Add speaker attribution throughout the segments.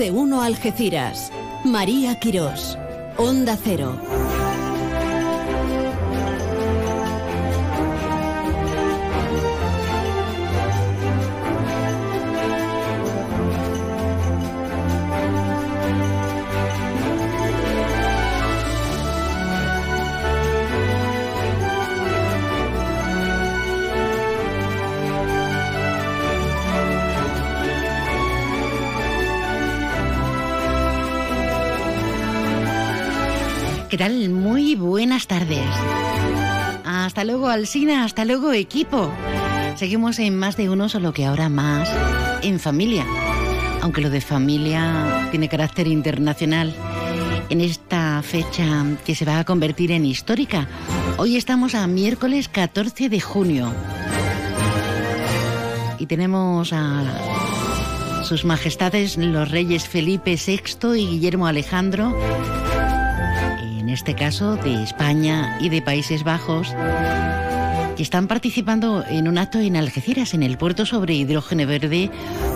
Speaker 1: de uno Algeciras. María Quirós. Onda Cero.
Speaker 2: ¿Qué tal? Muy buenas tardes. Hasta luego, Alsina. Hasta luego, equipo. Seguimos en más de uno, solo que ahora más en familia. Aunque lo de familia tiene carácter internacional. En esta fecha que se va a convertir en histórica. Hoy estamos a miércoles 14 de junio. Y tenemos a sus majestades los reyes Felipe VI y Guillermo Alejandro en este caso de España y de Países Bajos, que están participando en un acto en Algeciras, en el puerto sobre hidrógeno verde,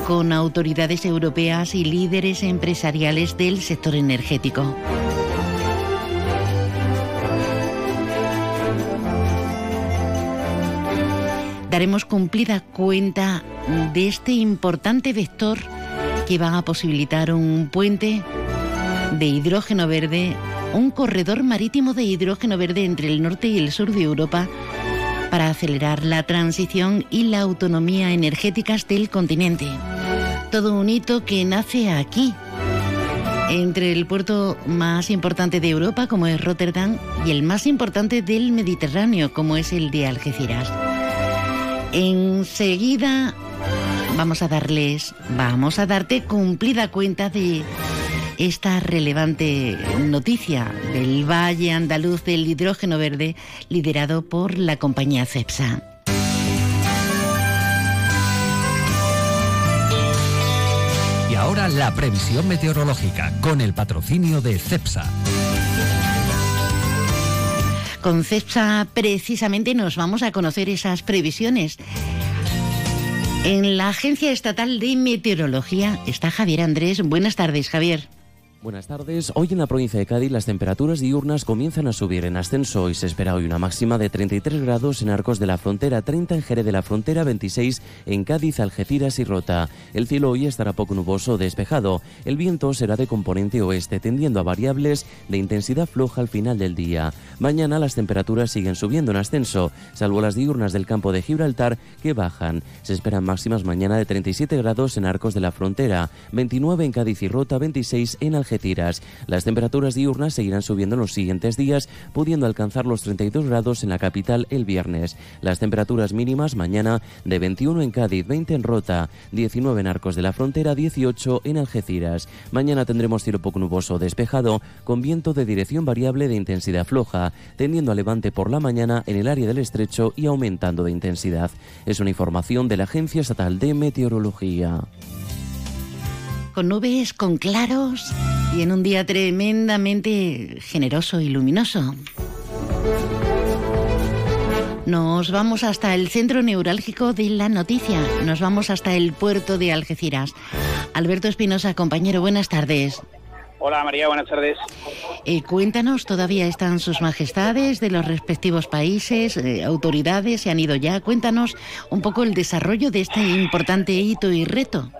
Speaker 2: con autoridades europeas y líderes empresariales del sector energético. Daremos cumplida cuenta de este importante vector que va a posibilitar un puente de hidrógeno verde un corredor marítimo de hidrógeno verde entre el norte y el sur de Europa para acelerar la transición y la autonomía energéticas del continente. Todo un hito que nace aquí, entre el puerto más importante de Europa, como es Rotterdam, y el más importante del Mediterráneo, como es el de Algeciras. Enseguida vamos a darles, vamos a darte cumplida cuenta de esta relevante noticia del Valle Andaluz del Hidrógeno Verde liderado por la compañía CEPSA.
Speaker 3: Y ahora la previsión meteorológica con el patrocinio de CEPSA.
Speaker 2: Con CEPSA precisamente nos vamos a conocer esas previsiones. En la Agencia Estatal de Meteorología está Javier Andrés. Buenas tardes, Javier.
Speaker 4: Buenas tardes. Hoy en la provincia de Cádiz las temperaturas diurnas comienzan a subir en ascenso y se espera hoy una máxima de 33 grados en Arcos de la Frontera, 30 en Jerez de la Frontera, 26 en Cádiz, Algeciras y Rota. El cielo hoy estará poco nuboso despejado. El viento será de componente oeste, tendiendo a variables de intensidad floja al final del día. Mañana las temperaturas siguen subiendo en ascenso, salvo las diurnas del campo de Gibraltar que bajan. Se esperan máximas mañana de 37 grados en Arcos de la Frontera, 29 en Cádiz y Rota, 26 en Algeciras Las temperaturas diurnas seguirán subiendo en los siguientes días, pudiendo alcanzar los 32 grados en la capital el viernes. Las temperaturas mínimas mañana de 21 en Cádiz, 20 en Rota, 19 en Arcos de la Frontera, 18 en Algeciras. Mañana tendremos cielo poco nuboso despejado, con viento de dirección variable de intensidad floja, tendiendo a levante por la mañana en el área del estrecho y aumentando de intensidad. Es una información de la Agencia Estatal de Meteorología
Speaker 2: con nubes, con claros y en un día tremendamente generoso y luminoso. Nos vamos hasta el centro neurálgico de la noticia. Nos vamos hasta el puerto de Algeciras. Alberto Espinosa, compañero, buenas tardes.
Speaker 5: Hola María, buenas tardes.
Speaker 2: Eh, cuéntanos, ¿todavía están sus majestades de los respectivos países, eh, autoridades, se han ido ya? Cuéntanos un poco el desarrollo de este importante hito y reto.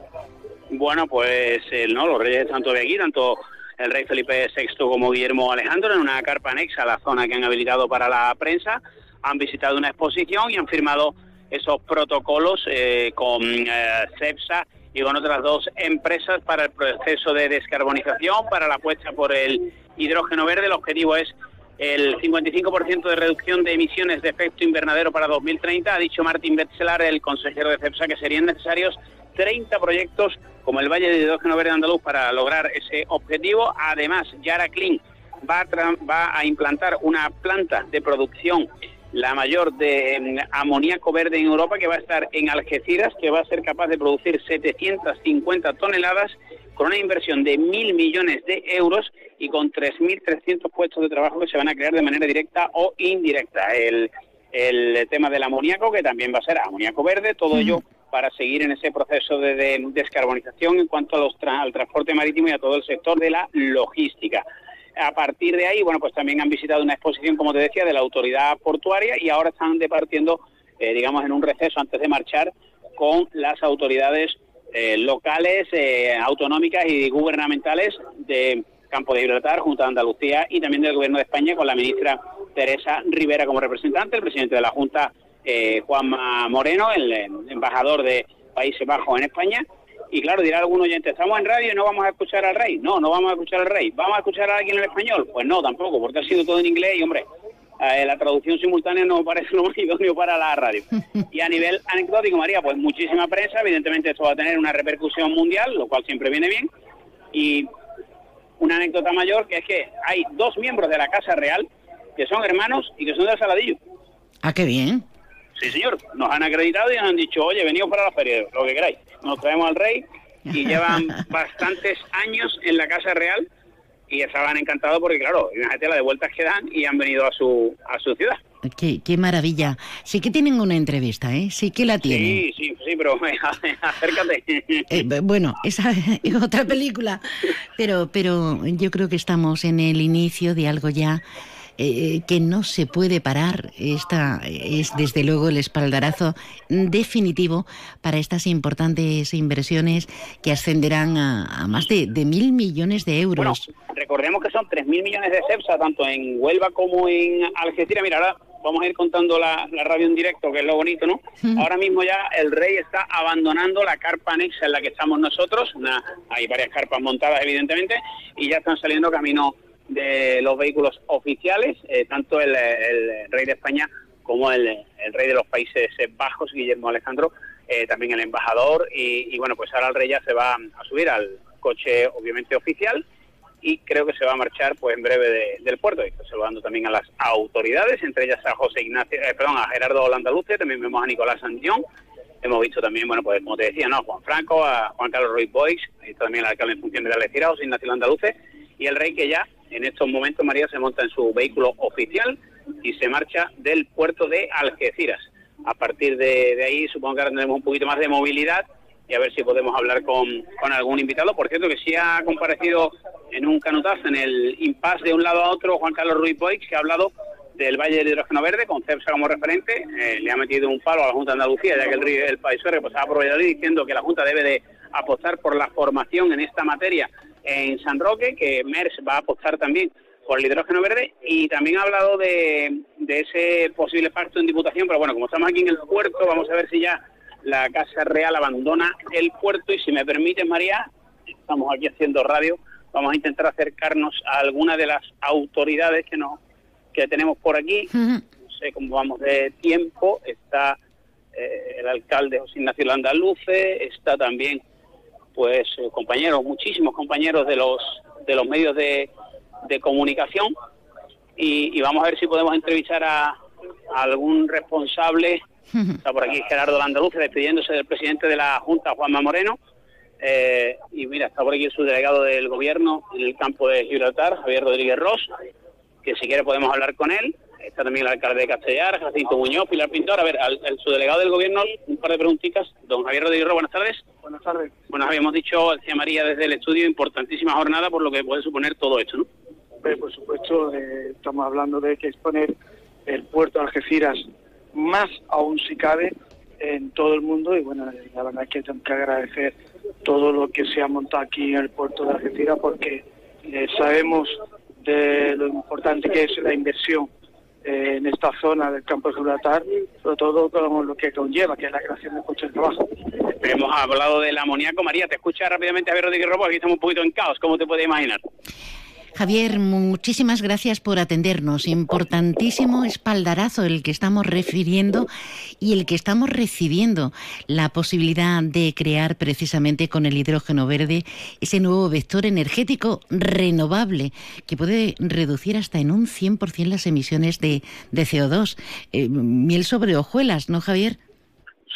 Speaker 5: Bueno, pues no, los reyes están todavía aquí, tanto el rey Felipe VI como Guillermo Alejandro, en una carpa anexa a la zona que han habilitado para la prensa, han visitado una exposición y han firmado esos protocolos eh, con eh, CEPSA y con otras dos empresas para el proceso de descarbonización, para la apuesta por el hidrógeno verde. El objetivo es el 55% de reducción de emisiones de efecto invernadero para 2030. Ha dicho Martín Betzelar, el consejero de CEPSA, que serían necesarios 30 proyectos como el Valle de Hidrógeno Verde Andaluz para lograr ese objetivo. Además, Yara Clean va a, va a implantar una planta de producción la mayor de em, amoníaco verde en Europa, que va a estar en Algeciras, que va a ser capaz de producir 750 toneladas con una inversión de mil millones de euros y con 3.300 puestos de trabajo que se van a crear de manera directa o indirecta. El, el tema del amoníaco, que también va a ser amoníaco verde, todo ello para seguir en ese proceso de, descarbonización en cuanto a los al transporte marítimo y a todo el sector de la logística. A partir de ahí, bueno, pues también han visitado una exposición, como te decía, de la autoridad portuaria y ahora están departiendo, eh, digamos, en un receso antes de marchar con las autoridades eh, locales, eh, autonómicas y gubernamentales de Campo de Gibraltar, junto a Andalucía y también del Gobierno de España con la ministra Teresa Rivera como representante, el presidente de la Junta eh, Juanma Moreno, el, embajador de Países Bajos en España. Y claro, dirá algún oyente, estamos en radio y no vamos a escuchar al rey. No, no vamos a escuchar al rey. ¿Vamos a escuchar a alguien en español? Pues no, tampoco, porque ha sido todo en inglés y, hombre, eh, la traducción simultánea no parece lo más idóneo para la radio. Y a nivel anecdótico, María, pues muchísima prensa, evidentemente esto va a tener una repercusión mundial, lo cual siempre viene bien. Y una anécdota mayor que es que hay dos miembros de la Casa Real que son hermanos y que son del Saladillo.
Speaker 6: Ah, qué bien.
Speaker 5: Sí, señor. Nos han acreditado y nos han dicho, oye, venidos para la feria, lo que queráis. Nos traemos al rey y llevan bastantes años en la Casa Real y estaban encantados porque, claro, imagínate la de vueltas que dan y han venido a su, a su ciudad.
Speaker 6: Qué, qué, maravilla. Sí que tienen una entrevista, ¿eh? Sí que la tienen.
Speaker 5: Sí, sí, sí, pero acércate.
Speaker 6: Eh, bueno, esa es otra película, pero, pero yo creo que estamos en el inicio de algo ya eh, que no se puede parar. Esta es desde luego el espaldarazo definitivo para estas importantes inversiones que ascenderán a, más de, mil millones de euros.
Speaker 5: Bueno, recordemos que son tres mil millones de CEPSA, tanto en Huelva como en Algeciras. Mira, ahora vamos a ir contando la, radio en directo, que es lo bonito, ¿no? Ahora mismo ya el rey está abandonando la carpa anexa en la que estamos nosotros. Una, hay varias carpas montadas, evidentemente, y ya están saliendo camino de los vehículos oficiales, eh, tanto el, rey de España como el, rey de los Países Bajos, Guillermo Alejandro, eh, también el embajador, y, bueno, pues ahora el rey ya se va a subir al coche obviamente oficial y creo que se va a marchar pues en breve del puerto, y saludando también a las autoridades, entre ellas a José Ignacio, eh, perdón, a Gerardo Landaluce, también vemos a Nicolás Sandión, hemos visto también, bueno, pues como te decía, ¿no? A Juan Franco, a Juan Carlos Ruiz Boix, también el alcalde en función de la José Ignacio Landaluce, y el rey que ya en estos momentos María se monta en su vehículo oficial y se marcha del puerto de Algeciras. A partir de, ahí supongo que ahora tendremos un poquito más de movilidad y a ver si podemos hablar con, algún invitado. Por cierto, que sí ha comparecido en un canutazo en el impasse de un lado a otro Juan Carlos Ruiz Boix, que ha hablado del Valle del Hidrógeno Verde, con CEPSA como referente. Eh, le ha metido un palo a la Junta de Andalucía, ya que el, el país pues, ha aprovechado diciendo que la Junta debe de apostar por la formación en esta materia en San Roque, que MERS va a apostar también por el hidrógeno verde y también ha hablado de, ese posible pacto en Diputación, pero bueno, como estamos aquí en el puerto, vamos a ver si ya la Casa Real abandona el puerto y si me permite, María, estamos aquí haciendo radio, vamos a intentar acercarnos a alguna de las autoridades que, no, que tenemos por aquí. No sé cómo vamos de tiempo, está eh, el alcalde José Ignacio Landaluce, está también pues eh, compañeros, muchísimos compañeros de los de los medios de, comunicación y, vamos a ver si podemos entrevistar a, algún responsable. Está por aquí Gerardo Landaluce despidiéndose del presidente de la Junta, Juanma Moreno. Eh, y mira, está por aquí el subdelegado del gobierno en el campo de Gibraltar, Javier Rodríguez Ross, que si quiere podemos hablar con él está también el alcalde de Castellar, Jacinto Muñoz, Pilar Pintor. A ver, al, su delegado del gobierno, un par de preguntitas. Don Javier Rodríguez, buenas tardes.
Speaker 7: Buenas tardes.
Speaker 5: Bueno, habíamos dicho, decía María desde el estudio, importantísima jornada por lo que puede suponer todo esto, ¿no?
Speaker 7: por supuesto, eh, estamos hablando de que exponer el puerto de Algeciras más aún si cabe en todo el mundo y bueno, la verdad es que tengo que agradecer todo lo que se ha montado aquí en el puerto de Algeciras porque eh, sabemos de lo importante que es la inversión eh, en esta zona del campo de Gibraltar, sobre todo con lo que conlleva, que es la creación de puestos de trabajo.
Speaker 5: Hemos hablado del amoníaco. María, te escucha rápidamente a ver Rodríguez Robo, aquí estamos un poquito en caos, como te puedes imaginar.
Speaker 6: Javier, muchísimas gracias por atendernos. Importantísimo espaldarazo el que estamos refiriendo y el que estamos recibiendo, la posibilidad de crear precisamente con el hidrógeno verde ese nuevo vector energético renovable que puede reducir hasta en un 100% las emisiones de, CO2. Eh, miel sobre hojuelas, ¿no, Javier?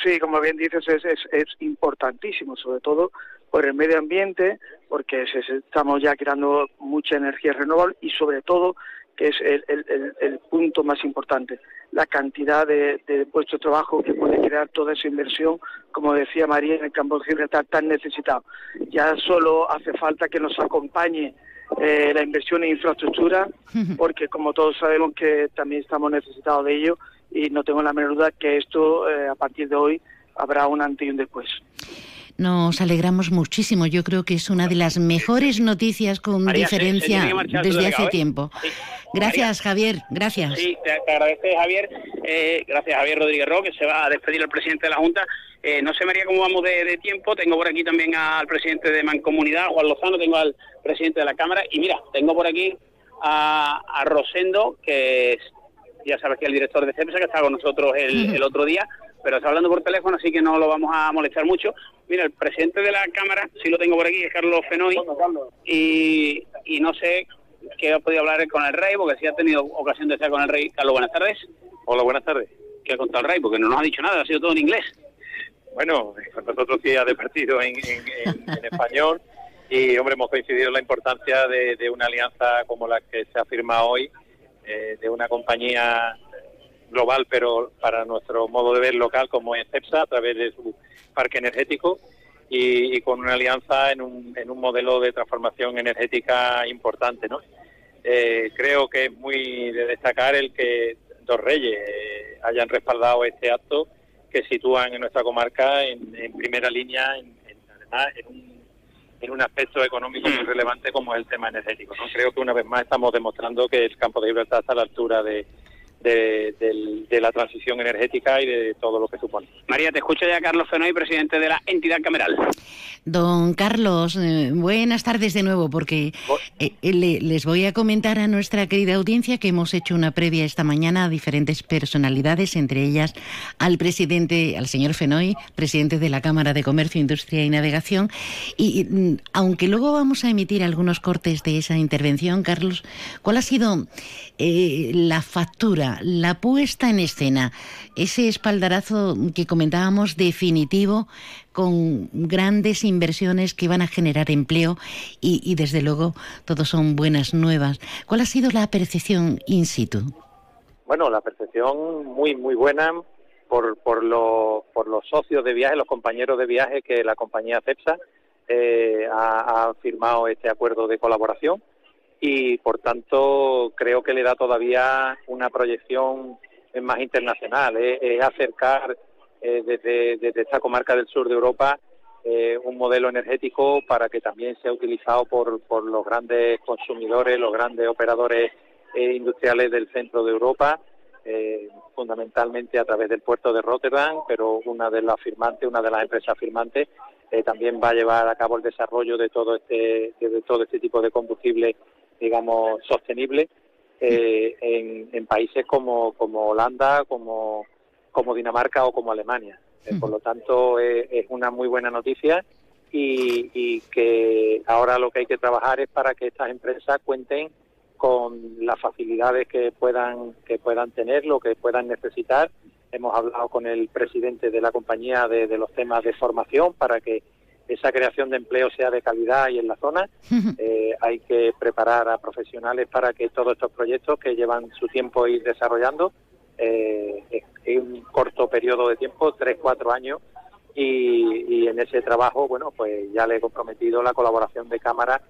Speaker 7: Sí, como bien dices, es, es importantísimo, sobre todo por el medio ambiente, porque estamos ya creando mucha energía renovable y sobre todo que es el, punto más importante, la cantidad de, puestos de trabajo que puede crear toda esa inversión, como decía María, en el campo de Gibraltar tan necesitado. Ya solo hace falta que nos acompañe eh, la inversión en infraestructura, porque como todos sabemos que también estamos necesitados de ello y no tengo la menor duda que esto eh, a partir de hoy habrá un antes y un después.
Speaker 2: Nos alegramos muchísimo. Yo creo que es una de las mejores noticias con diferencia desde hace tiempo. Gracias, Javier. Gracias.
Speaker 5: Sí, te, agradece, Javier. Eh, gracias, Javier Rodríguez Ro, que se va a despedir el presidente de la Junta. Eh, no sé, María, cómo vamos de, tiempo. Tengo por aquí también al presidente de Mancomunidad, Juan Lozano. Tengo al presidente de la Cámara. Y mira, tengo por aquí a, Rosendo, que ya sabes que es el director de CEPSA, que está con nosotros el, el otro día pero está hablando por teléfono, así que no lo vamos a molestar mucho. Mira, el presidente de la Cámara, sí lo tengo por aquí, es Carlos Fenoy, y, y no sé qué ha podido hablar con el rey, porque sí ha tenido ocasión de estar con el rey. Carlos, buenas tardes.
Speaker 8: Hola, buenas tardes.
Speaker 5: ¿Qué ha contado el rey? Porque no nos ha dicho nada, ha sido todo en inglés.
Speaker 8: Bueno, nosotros sí ha departido en, en, español y, hombre, hemos coincidido en la importancia de, una alianza como la que se ha firmado hoy, eh, de una compañía global, pero para nuestro modo de ver local, como es CEPSA, a través de su parque energético y, con una alianza en un, en un modelo de transformación energética importante. ¿no? Eh, creo que es muy de destacar el que dos reyes eh, hayan respaldado este acto que sitúan en nuestra comarca en, primera línea, en, además en un, en un aspecto económico muy relevante como es el tema energético. ¿no? Creo que una vez más estamos demostrando que el campo de Gibraltar está a la altura de, de, la transición energética y de todo lo que supone.
Speaker 5: María, te escucho ya Carlos Fenoy, presidente de la entidad cameral.
Speaker 2: Don Carlos, eh, buenas tardes de nuevo, porque eh, eh, les voy a comentar a nuestra querida audiencia que hemos hecho una previa esta mañana a diferentes personalidades, entre ellas al presidente, al señor Fenoy, presidente de la Cámara de Comercio, Industria y Navegación. Y, mm, aunque luego vamos a emitir algunos cortes de esa intervención, Carlos, ¿cuál ha sido la factura, la puesta en escena, ese espaldarazo que comentábamos definitivo con grandes inversiones que van a generar empleo y, desde luego todo son buenas nuevas. ¿Cuál ha sido la percepción in situ?
Speaker 8: Bueno, la percepción muy, muy buena por, por, por los socios de viaje, los compañeros de viaje que la compañía CEPSA eh, ha, firmado este acuerdo de colaboración y por tanto creo que le da todavía una proyección más internacional, es acercar eh, desde, esta comarca del sur de Europa eh, un modelo energético para que también sea utilizado por, por los grandes consumidores, los grandes operadores eh, industriales del centro de Europa, fundamentalmente a través del puerto de Rotterdam, pero una de las firmantes, una de las empresas firmantes, también va a llevar a cabo el desarrollo de todo este, de todo este tipo de combustible, digamos, sostenible en, en, países como, como Holanda, como como Dinamarca o como Alemania. Eh, por lo tanto, es una muy buena noticia y, que ahora lo que hay que trabajar es para que estas empresas cuenten con las facilidades que puedan que puedan tener, lo que puedan necesitar. Hemos hablado con el presidente de la compañía de, los temas de formación para que esa creación de empleo sea de calidad y en la zona. Eh, hay que preparar a profesionales para que todos estos proyectos que llevan su tiempo ir desarrollando eh, en un corto periodo de tiempo, tres, cuatro años, y, en ese trabajo, bueno, pues ya le he comprometido la colaboración de Cámara,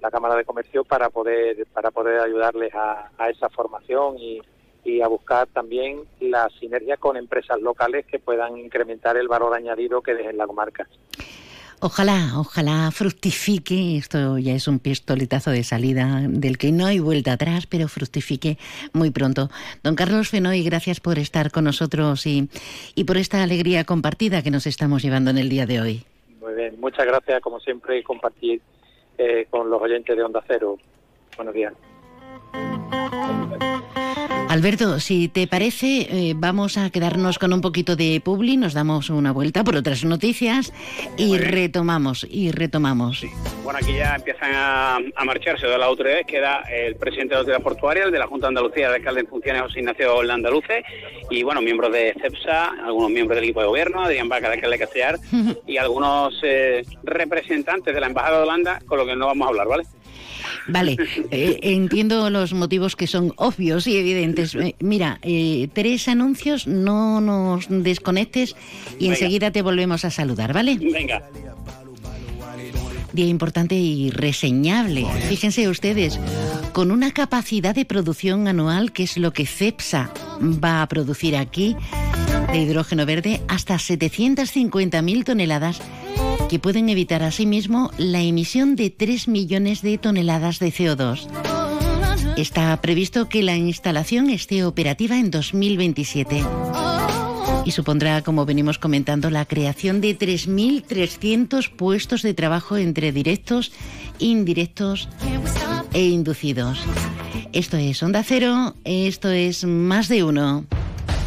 Speaker 8: la Cámara de Comercio, para poder, para poder ayudarles a, esa formación y, y a buscar también la sinergia con empresas locales que puedan incrementar el valor añadido que dejen la comarca.
Speaker 2: Ojalá, ojalá fructifique, esto ya es un pistoletazo de salida del que no hay vuelta atrás, pero fructifique muy pronto. Don Carlos Fenoy, gracias por estar con nosotros y, y por esta alegría compartida que nos estamos llevando en el día de hoy.
Speaker 8: Muy bien, muchas gracias como siempre compartir eh, con los oyentes de Onda Cero. Buenos días.
Speaker 2: Alberto, si te parece, eh, vamos a quedarnos con un poquito de Publi, nos damos una vuelta por otras noticias y retomamos, y retomamos.
Speaker 5: Bueno, aquí ya empiezan a, marcharse de las autoridades, queda el presidente de la autoridad portuaria, el de la Junta de Andalucía, el alcalde en funciones, José Ignacio Andaluce, y bueno, miembros de CEPSA, algunos miembros del equipo de gobierno, Adrián Vaca, de alcalde de Castellar, y algunos eh, representantes de la Embajada de Holanda, con lo que no vamos a hablar, ¿vale?
Speaker 2: Vale, eh, entiendo los motivos que son obvios y evidentes. Eh, mira, eh, tres anuncios, no nos desconectes y enseguida te volvemos a saludar, ¿vale?
Speaker 5: Venga.
Speaker 2: Día importante y reseñable. Fíjense ustedes, con una capacidad de producción anual, que es lo que CEPSA va a producir aquí, de hidrógeno verde, hasta 750.000 toneladas que pueden evitar asimismo la emisión de 3 millones de toneladas de CO2. Está previsto que la instalación esté operativa en 2027 y supondrá, como venimos comentando, la creación de 3.300 puestos de trabajo entre directos, indirectos e inducidos. Esto es Onda Cero, esto es más de uno.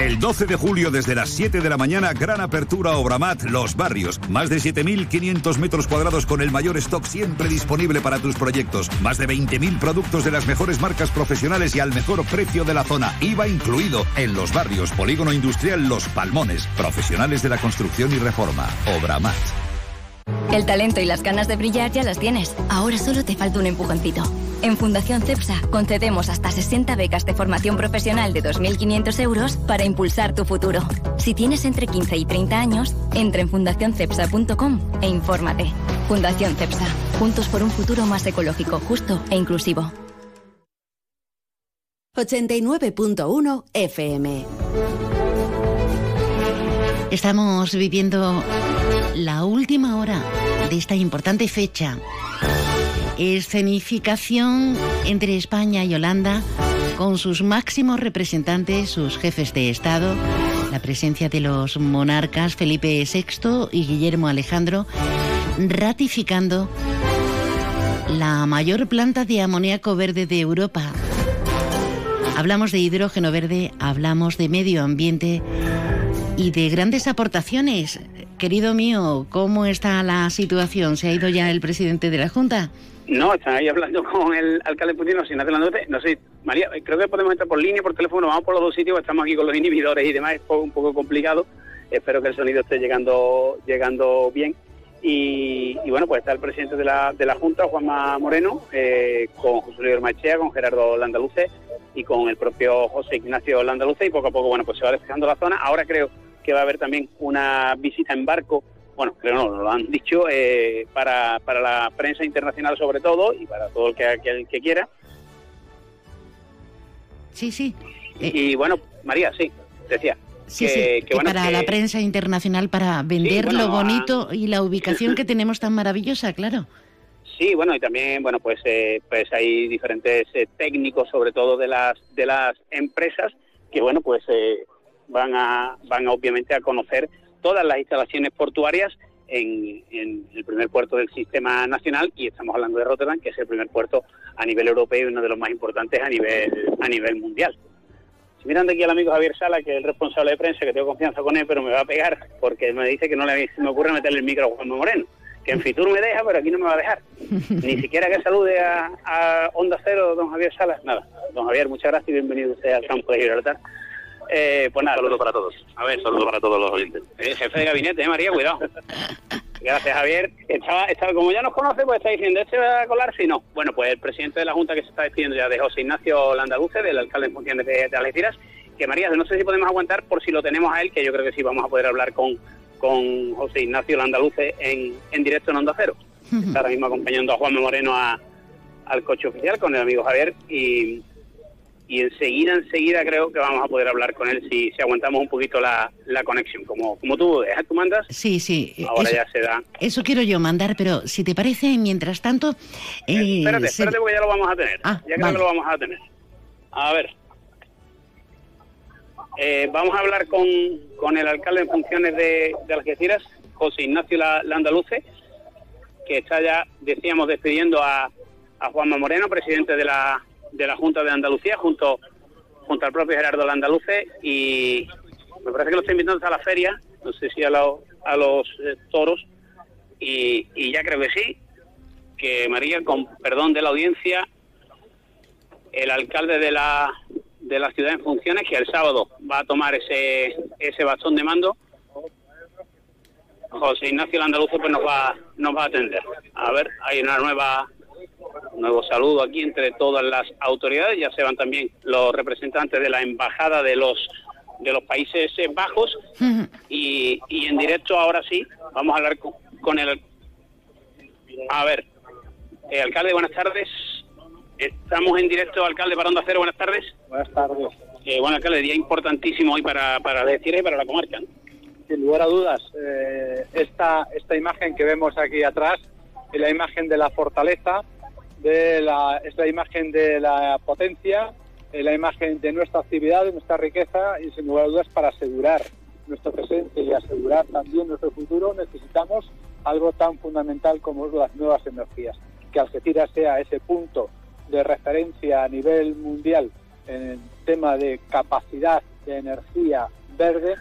Speaker 9: El 12 de julio desde las 7 de la mañana, gran apertura Obramat Los Barrios. Más de 7.500 metros cuadrados con el mayor stock siempre disponible para tus proyectos. Más de 20.000 productos de las mejores marcas profesionales y al mejor precio de la zona. IVA incluido en Los Barrios, Polígono Industrial Los Palmones. Profesionales de la construcción y reforma. Obramat.
Speaker 10: El talento y las ganas de brillar ya las tienes. Ahora solo te falta un empujoncito. En Fundación CEPSA concedemos hasta 60 becas de formación profesional de 2.500 euros para impulsar tu futuro. Si tienes entre 15 y 30 años, entra en fundacioncepsa.com e infórmate. Fundación CEPSA. Juntos por un futuro más ecológico, justo e inclusivo.
Speaker 1: 89.1 FM.
Speaker 2: Estamos viviendo la última hora de esta importante fecha. Escenificación entre España y Holanda con sus máximos representantes, sus jefes de Estado, la presencia de los monarcas Felipe VI y Guillermo Alejandro, ratificando la mayor planta de amoníaco verde de Europa. Hablamos de hidrógeno verde, hablamos de medio ambiente y de grandes aportaciones. Querido mío, ¿cómo está la situación? ¿Se ha ido ya el presidente de la Junta?
Speaker 5: No, están ahí hablando con el alcalde Putino, sin hacer No sé, María, creo que podemos entrar por línea, por teléfono, vamos por los dos sitios, estamos aquí con los inhibidores y demás, es un poco complicado. Espero que el sonido esté llegando llegando bien. Y, bueno, pues está el presidente de la, de la Junta, Juanma Moreno, eh, con José Luis Machea, con Gerardo Landaluce y con el propio José Ignacio Landaluce y poco a poco, bueno, pues se va despejando la zona. Ahora creo que va a haber también una visita en barco, bueno, creo no, lo han dicho, eh, para, para la prensa internacional sobre todo y para todo el que, que, quiera.
Speaker 2: Sí, sí.
Speaker 5: Y, bueno, María, sí, decía.
Speaker 2: Sí, que, sí, que, para la prensa internacional, para vender lo bonito y la ubicación que tenemos tan maravillosa, claro.
Speaker 5: Sí, bueno, y también, bueno, pues, eh, pues hay diferentes eh, técnicos, sobre todo de las de las empresas, que bueno, pues eh, van a, van obviamente a conocer todas las instalaciones portuarias en, el primer puerto del sistema nacional y estamos hablando de Rotterdam, que es el primer puerto a nivel europeo y uno de los más importantes a nivel, a nivel mundial. Si miran de aquí al amigo Javier Sala, que es el responsable de prensa, que tengo confianza con él, pero me va a pegar porque me dice que no le, me ocurre meterle el micro a Juan Moreno, que en Fitur me deja, pero aquí no me va a dejar. Ni siquiera que salude a, a Onda Cero, don Javier Salas, nada. Don Javier, muchas gracias y bienvenido usted al campo de Gibraltar. Eh, pues nada.
Speaker 11: Saludos para todos. A ver, saludos para todos los oyentes.
Speaker 5: El jefe de gabinete, ¿eh, María, cuidado. Gracias, Javier. Estaba, estaba, como ya nos conoce, pues está diciendo, ¿este va a colar? Si no. Bueno, pues el presidente de la Junta que se está despidiendo ya de José Ignacio Landaluce, del alcalde en función de, de Algeciras, que María, no sé si podemos aguantar por si lo tenemos a él, que yo creo que sí vamos a poder hablar con, con José Ignacio Landaluce en, en directo en Onda Cero. Está ahora mismo acompañando a Juan Moreno a, al coche oficial con el amigo Javier y y enseguida, enseguida creo que vamos a poder hablar con él si, si aguantamos un poquito la, la conexión. Como, como tú, ¿eh? tú mandas.
Speaker 2: Sí, sí.
Speaker 5: Ahora ya se da.
Speaker 2: Eso quiero yo mandar, pero si te parece, mientras tanto...
Speaker 5: Eh, eh espérate, espérate porque ya lo vamos a tener. Ah, ya creo que lo vamos a tener. A ver. Eh, vamos a hablar con, con el alcalde en funciones de, de Algeciras, José Ignacio Landaluce, que está ya, decíamos, despidiendo a, a Juanma Moreno, presidente de la de la Junta de Andalucía junto junto al propio Gerardo Landaluce y me parece que lo está invitando a la feria, no sé si a, a los eh, toros, y, y ya creo que sí, que María, con perdón de la audiencia, el alcalde de la, de la ciudad en funciones, que el sábado va a tomar ese, ese bastón de mando, José Ignacio Landaluce pues nos va, nos va a atender. A ver, hay una nueva nuevo saludo aquí entre todas las autoridades, ya se van también los representantes de la embajada de los de los Países Bajos. Y, y en directo ahora sí vamos a hablar con, el a ver eh, alcalde buenas tardes. Estamos en directo alcalde para Onda Cero buenas tardes.
Speaker 12: Buenas tardes.
Speaker 5: Eh, bueno alcalde día importantísimo hoy para para decir y para la comarca
Speaker 12: sin lugar a dudas eh, esta esta imagen que vemos aquí atrás es la imagen de la fortaleza de la, es la imagen de la potencia, es la imagen de nuestra actividad, de nuestra riqueza y sin lugar a dudas para asegurar nuestro presente y asegurar también nuestro futuro necesitamos algo tan fundamental como las nuevas energías. Que Algeciras sea ese punto de referencia a nivel mundial en el tema de capacidad de energía verde,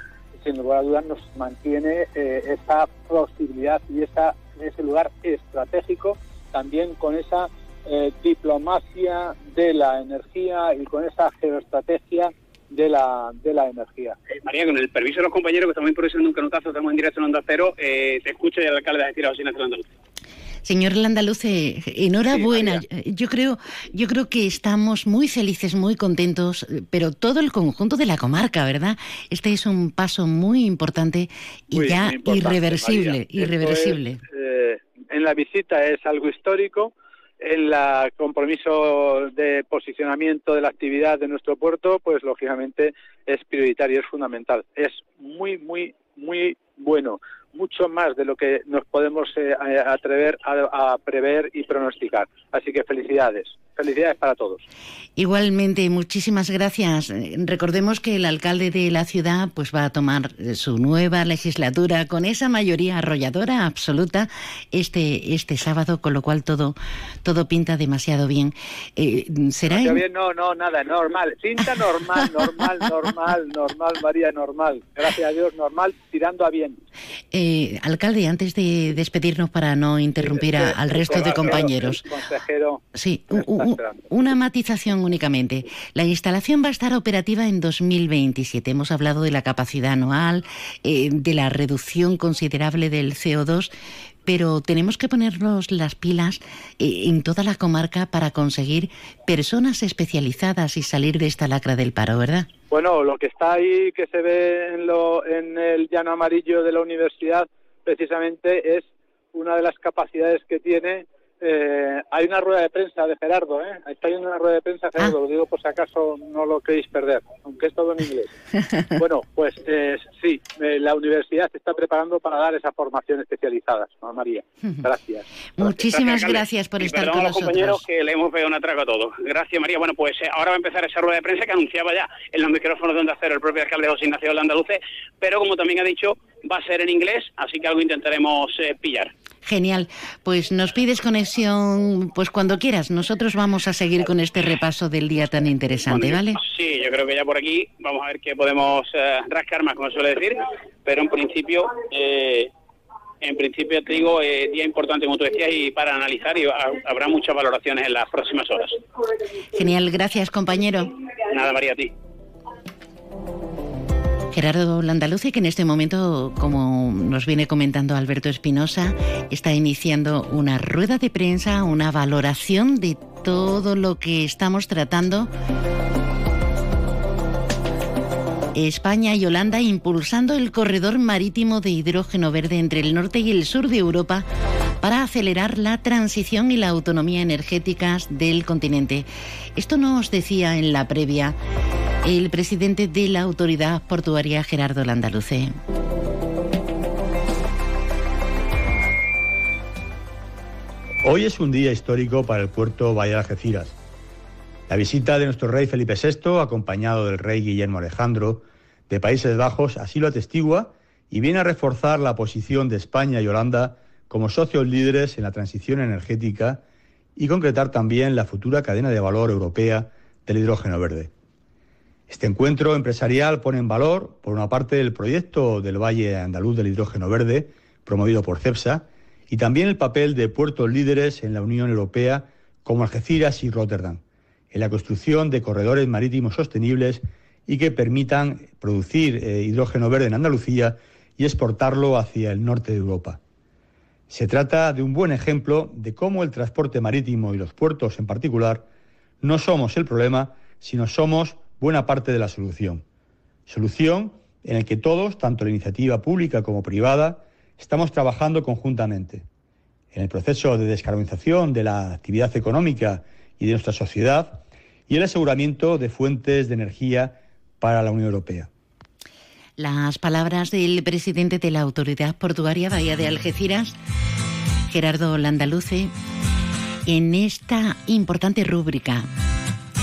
Speaker 12: sin lugar a dudas nos mantiene eh, esa posibilidad y esa, ese lugar estratégico también con esa eh, diplomacia de la energía y con esa geoestrategia de la, de la energía.
Speaker 5: Eh, María, con el permiso de los compañeros que estamos improvisando un canutazo, estamos en directo en Onda Cero, eh, te escucho y el alcalde de Algeciras, José Ignacio
Speaker 2: Señor Landaluce, enhorabuena. yo creo, yo creo que estamos muy felices, muy contentos, pero todo el conjunto de la comarca, ¿verdad? Este es un paso muy importante y ya irreversible, irreversible.
Speaker 12: en la visita es algo histórico el compromiso de posicionamiento de la actividad de nuestro puerto, pues lógicamente es prioritario, es fundamental. Es muy, muy, muy bueno, mucho más de lo que nos podemos eh, atrever a, prever y pronosticar. Así que felicidades, felicidades para todos.
Speaker 2: Igualmente, muchísimas gracias. Recordemos que el alcalde de la ciudad pues va a tomar su nueva legislatura con esa mayoría arrolladora absoluta este este sábado, con lo cual todo todo pinta demasiado bien.
Speaker 12: Eh, será bien, no, no, nada, normal, pinta normal, normal, normal, normal, María, normal. Gracias a Dios, normal, tirando a bien.
Speaker 2: Eh, alcalde, antes de despedirnos para no interrumpir al resto de compañeros. Sí, una matización únicamente. La instalación va a estar operativa en 2027. Hemos hablado de la capacidad anual, eh, de la reducción considerable del CO2, pero tenemos que ponernos las pilas eh, en toda la comarca para conseguir personas especializadas y salir de esta lacra del paro, ¿verdad?
Speaker 12: Bueno, lo que está ahí que se ve en, lo, en el llano amarillo de la universidad precisamente es una de las capacidades que tiene eh, hay una rueda de prensa de Gerardo, ¿eh? Está hay una rueda de prensa de Gerardo, ah. lo digo por si acaso no lo queréis perder, aunque es todo en inglés. bueno, pues eh, sí, eh, la universidad se está preparando para dar esa formación especializada, ¿no, María? Gracias.
Speaker 2: Muchísimas gracias, por estar con nosotros.
Speaker 5: compañeros que le hemos pegado una traga a todos. Gracias, María. Bueno, pues eh, ahora va a empezar esa rueda de prensa que anunciaba ya en los micrófonos de Onda Cero el propio alcalde José Ignacio de Andaluce, pero como también ha dicho, va a ser en inglés, así que algo intentaremos pillar.
Speaker 2: Genial. Pues nos pides conexión pues cuando quieras. Nosotros vamos a seguir con este repaso del día tan interesante, ¿vale?
Speaker 5: Sí, yo creo que ya por aquí vamos a ver qué podemos eh, rascar más, como suele decir, pero en principio... Eh, en principio te digo, eh, día importante como tú decías y para analizar y habrá muchas valoraciones en las próximas horas.
Speaker 2: Genial, gracias compañero.
Speaker 5: Nada, María, a ti.
Speaker 2: Gerardo Landaluce, que en este momento, como nos viene comentando Alberto Espinosa, está iniciando una rueda de prensa, una valoración de todo lo que estamos tratando. España y Holanda impulsando el corredor marítimo de hidrógeno verde entre el norte y el sur de Europa para acelerar la transición y la autonomía energética del continente. Esto nos decía en la previa el presidente de la autoridad portuaria, Gerardo Landaluce.
Speaker 13: Hoy es un día histórico para el puerto Valle de Algeciras. La visita de nuestro rey Felipe VI, acompañado del rey Guillermo Alejandro de Países Bajos, así lo atestigua y viene a reforzar la posición de España y Holanda como socios líderes en la transición energética y concretar también la futura cadena de valor europea del hidrógeno verde. Este encuentro empresarial pone en valor, por una parte, el proyecto del Valle Andaluz del Hidrógeno Verde, promovido por CEPSA, y también el papel de puertos líderes en la Unión Europea como Algeciras y Rotterdam, en la construcción de corredores marítimos sostenibles y que permitan producir eh, hidrógeno verde en Andalucía y exportarlo hacia el norte de Europa. Se trata de un buen ejemplo de cómo el transporte marítimo y los puertos en particular no somos el problema, sino somos buena parte de la solución. Solución en la que todos, tanto la iniciativa pública como privada, estamos trabajando conjuntamente. En el proceso de descarbonización de la actividad económica y de nuestra sociedad y el aseguramiento de fuentes de energía para la Unión Europea.
Speaker 2: Las palabras del presidente de la Autoridad Portuaria Bahía de Algeciras, Gerardo Landaluce, en esta importante rúbrica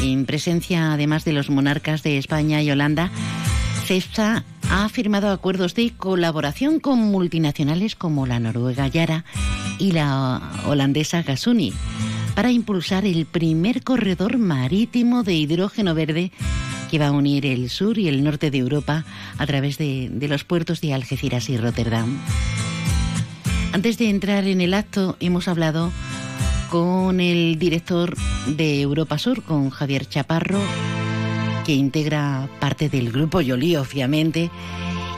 Speaker 2: en presencia además de los monarcas de España y Holanda, CEPSA ha firmado acuerdos de colaboración con multinacionales como la noruega Yara y la holandesa Gasuni para impulsar el primer corredor marítimo de hidrógeno verde que va a unir el sur y el norte de Europa a través de, los puertos de Algeciras y Rotterdam. Antes de entrar en el acto hemos hablado con el director de Europa Sur, con Javier Chaparro, que integra parte del grupo Yoli, obviamente,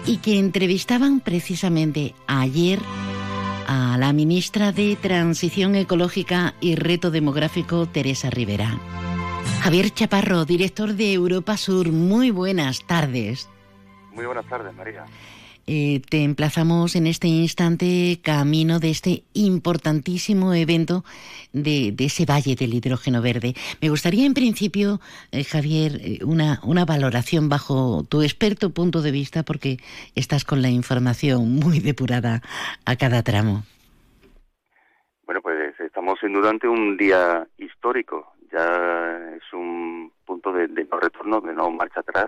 Speaker 2: y que entrevistaban precisamente ayer a la ministra de Transición Ecológica y Reto Demográfico, Teresa Rivera. Javier Chaparro, director de Europa Sur, muy buenas tardes.
Speaker 14: Muy buenas tardes, María.
Speaker 2: Eh, te emplazamos en este instante camino de este importantísimo evento de, ese Valle del Hidrógeno Verde. Me gustaría, en principio, eh, Javier, eh, una, una valoración bajo tu experto punto de vista, porque estás con la información muy depurada a cada tramo.
Speaker 14: Bueno, pues estamos sin duda un día histórico. Ya es un punto de no retorno, de no marcha atrás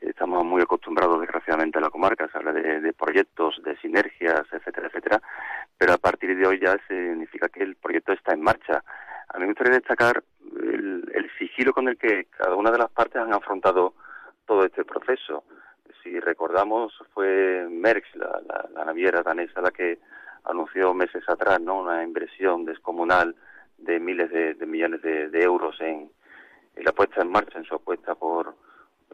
Speaker 14: estamos muy acostumbrados desgraciadamente a la comarca, se habla de, proyectos, de sinergias, etcétera, etcétera, pero a partir de hoy ya significa que el proyecto está en marcha. A mí me gustaría destacar el, sigilo con el que cada una de las partes han afrontado todo este proceso. Si recordamos, fue Merckx, la, naviera danesa, la que anunció meses atrás ¿no? una inversión descomunal de miles de, millones de, euros en, en la puesta en marcha, en su apuesta por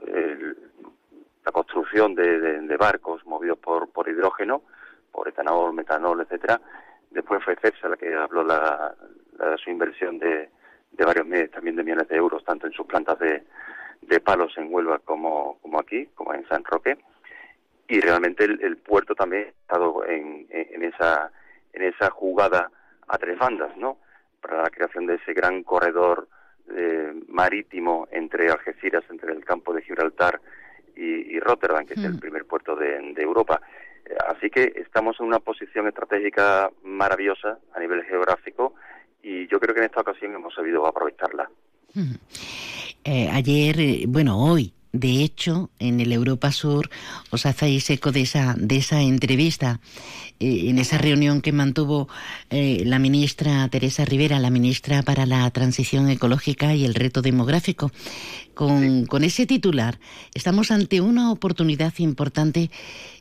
Speaker 14: la construcción de, barcos movidos por, por hidrógeno, por etanol, metanol, etcétera. Después fue CEPSA la que habló la, su inversión de, de varios miles, también de millones de euros, tanto en sus plantas de, de palos en Huelva como, como aquí, como en San Roque. Y realmente el, puerto también ha estado en, en, esa, en esa jugada a tres bandas, ¿no? Para la creación de ese gran corredor eh, marítimo entre Algeciras, entre el campo de Gibraltar y, Rotterdam, que es el hmm. primer puerto de, Europa. Eh, así que estamos en una posición estratégica maravillosa a nivel geográfico y yo creo que en esta ocasión hemos sabido aprovecharla.
Speaker 2: Hmm. Eh, ayer, bueno, hoy de hecho, en el Europa Sur os hacéis eco de esa, de esa entrevista, eh, en esa reunión que mantuvo eh, la ministra Teresa Rivera, la ministra para la Transición Ecológica y el Reto Demográfico. Con, con ese titular, estamos ante una oportunidad importante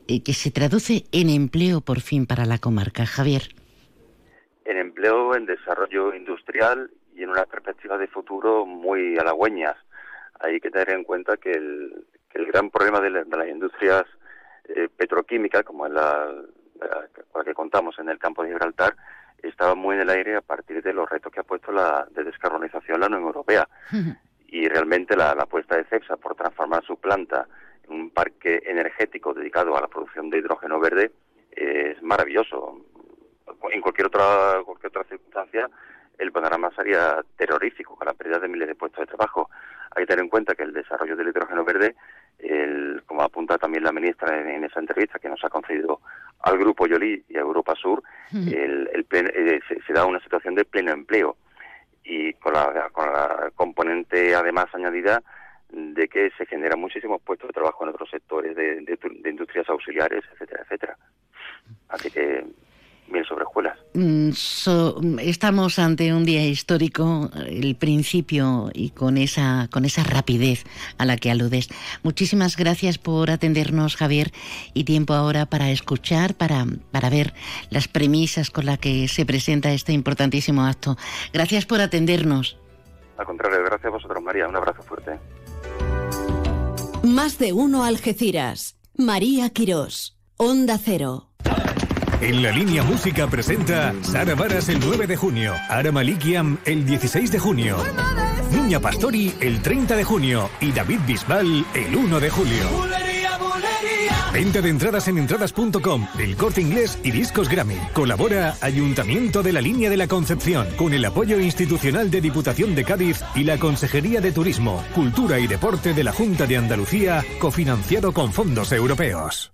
Speaker 2: eh, que se traduce en empleo por fin para la comarca. Javier.
Speaker 14: En empleo, en desarrollo industrial y en una perspectiva de futuro muy halagüeñas hay que tener en cuenta que el, gran problema de, las industrias eh, petroquímicas, como es la, la que contamos en el campo de Gibraltar, estaba muy en el aire a partir de los retos que ha puesto la de descarbonización la Unión Europea. y realmente la, apuesta de CEPSA por transformar su planta en un parque energético dedicado a la producción de hidrógeno verde es maravilloso. En cualquier otra, cualquier otra circunstancia, el panorama sería terrorífico, con la pérdida de miles de puestos de trabajo. Hay que tener en cuenta que el desarrollo del hidrógeno verde, el, como apunta también la ministra en, esa entrevista que nos ha concedido al Grupo Yoli y a Europa Sur, el, eh, se, da una situación de pleno empleo y con la, con la componente además añadida de que se generan muchísimos puestos de trabajo en otros sectores de, industrias auxiliares, etcétera, etcétera. Así que, bien sobre escuelas.
Speaker 2: mm, estamos ante un día histórico, el principio y con esa, con esa rapidez a la que aludes. Muchísimas gracias por atendernos, Javier, y tiempo ahora para escuchar, para, para ver las premisas con las que se presenta este importantísimo acto. Gracias por atendernos.
Speaker 14: Al contrario, gracias a vosotros, María. Un abrazo fuerte.
Speaker 1: Más de uno Algeciras. María Quirós. Onda Cero.
Speaker 15: En la línea música presenta Sara Varas el 9 de junio, Ara Malikiam el 16 de junio, Niña Pastori el 30 de junio y David Bisbal el 1 de julio. Venta de entradas en entradas.com, El Corte Inglés y Discos Grammy. Colabora Ayuntamiento de la Línea de la Concepción con el apoyo institucional de Diputación de Cádiz y la Consejería de Turismo, Cultura y Deporte de la Junta de Andalucía, cofinanciado con fondos europeos.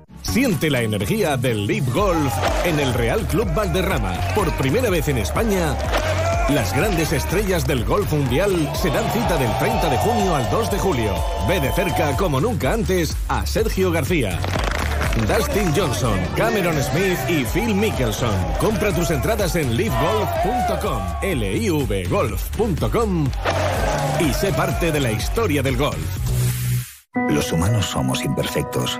Speaker 15: Siente la energía del Leap Golf en el Real Club Valderrama. Por primera vez en España, las grandes estrellas del golf mundial se dan cita del 30 de junio al 2 de julio. Ve de cerca, como nunca antes, a Sergio García. Dustin Johnson, Cameron Smith y Phil Mickelson. Compra tus entradas en livegolf.com, livgolf.com y sé parte de la historia del golf.
Speaker 16: Los humanos somos imperfectos.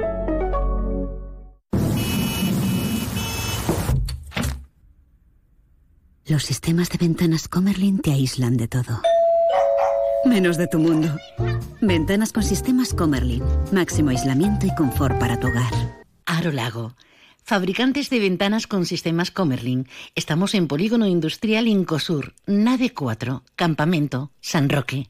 Speaker 17: Los sistemas de ventanas Comerlin te aíslan de todo. Menos de tu mundo. Ventanas con sistemas Comerlin. Máximo aislamiento y confort para tu hogar.
Speaker 2: Aro Lago. Fabricantes de ventanas con sistemas Comerlin. Estamos en Polígono Industrial Incosur, Nave 4, Campamento, San Roque.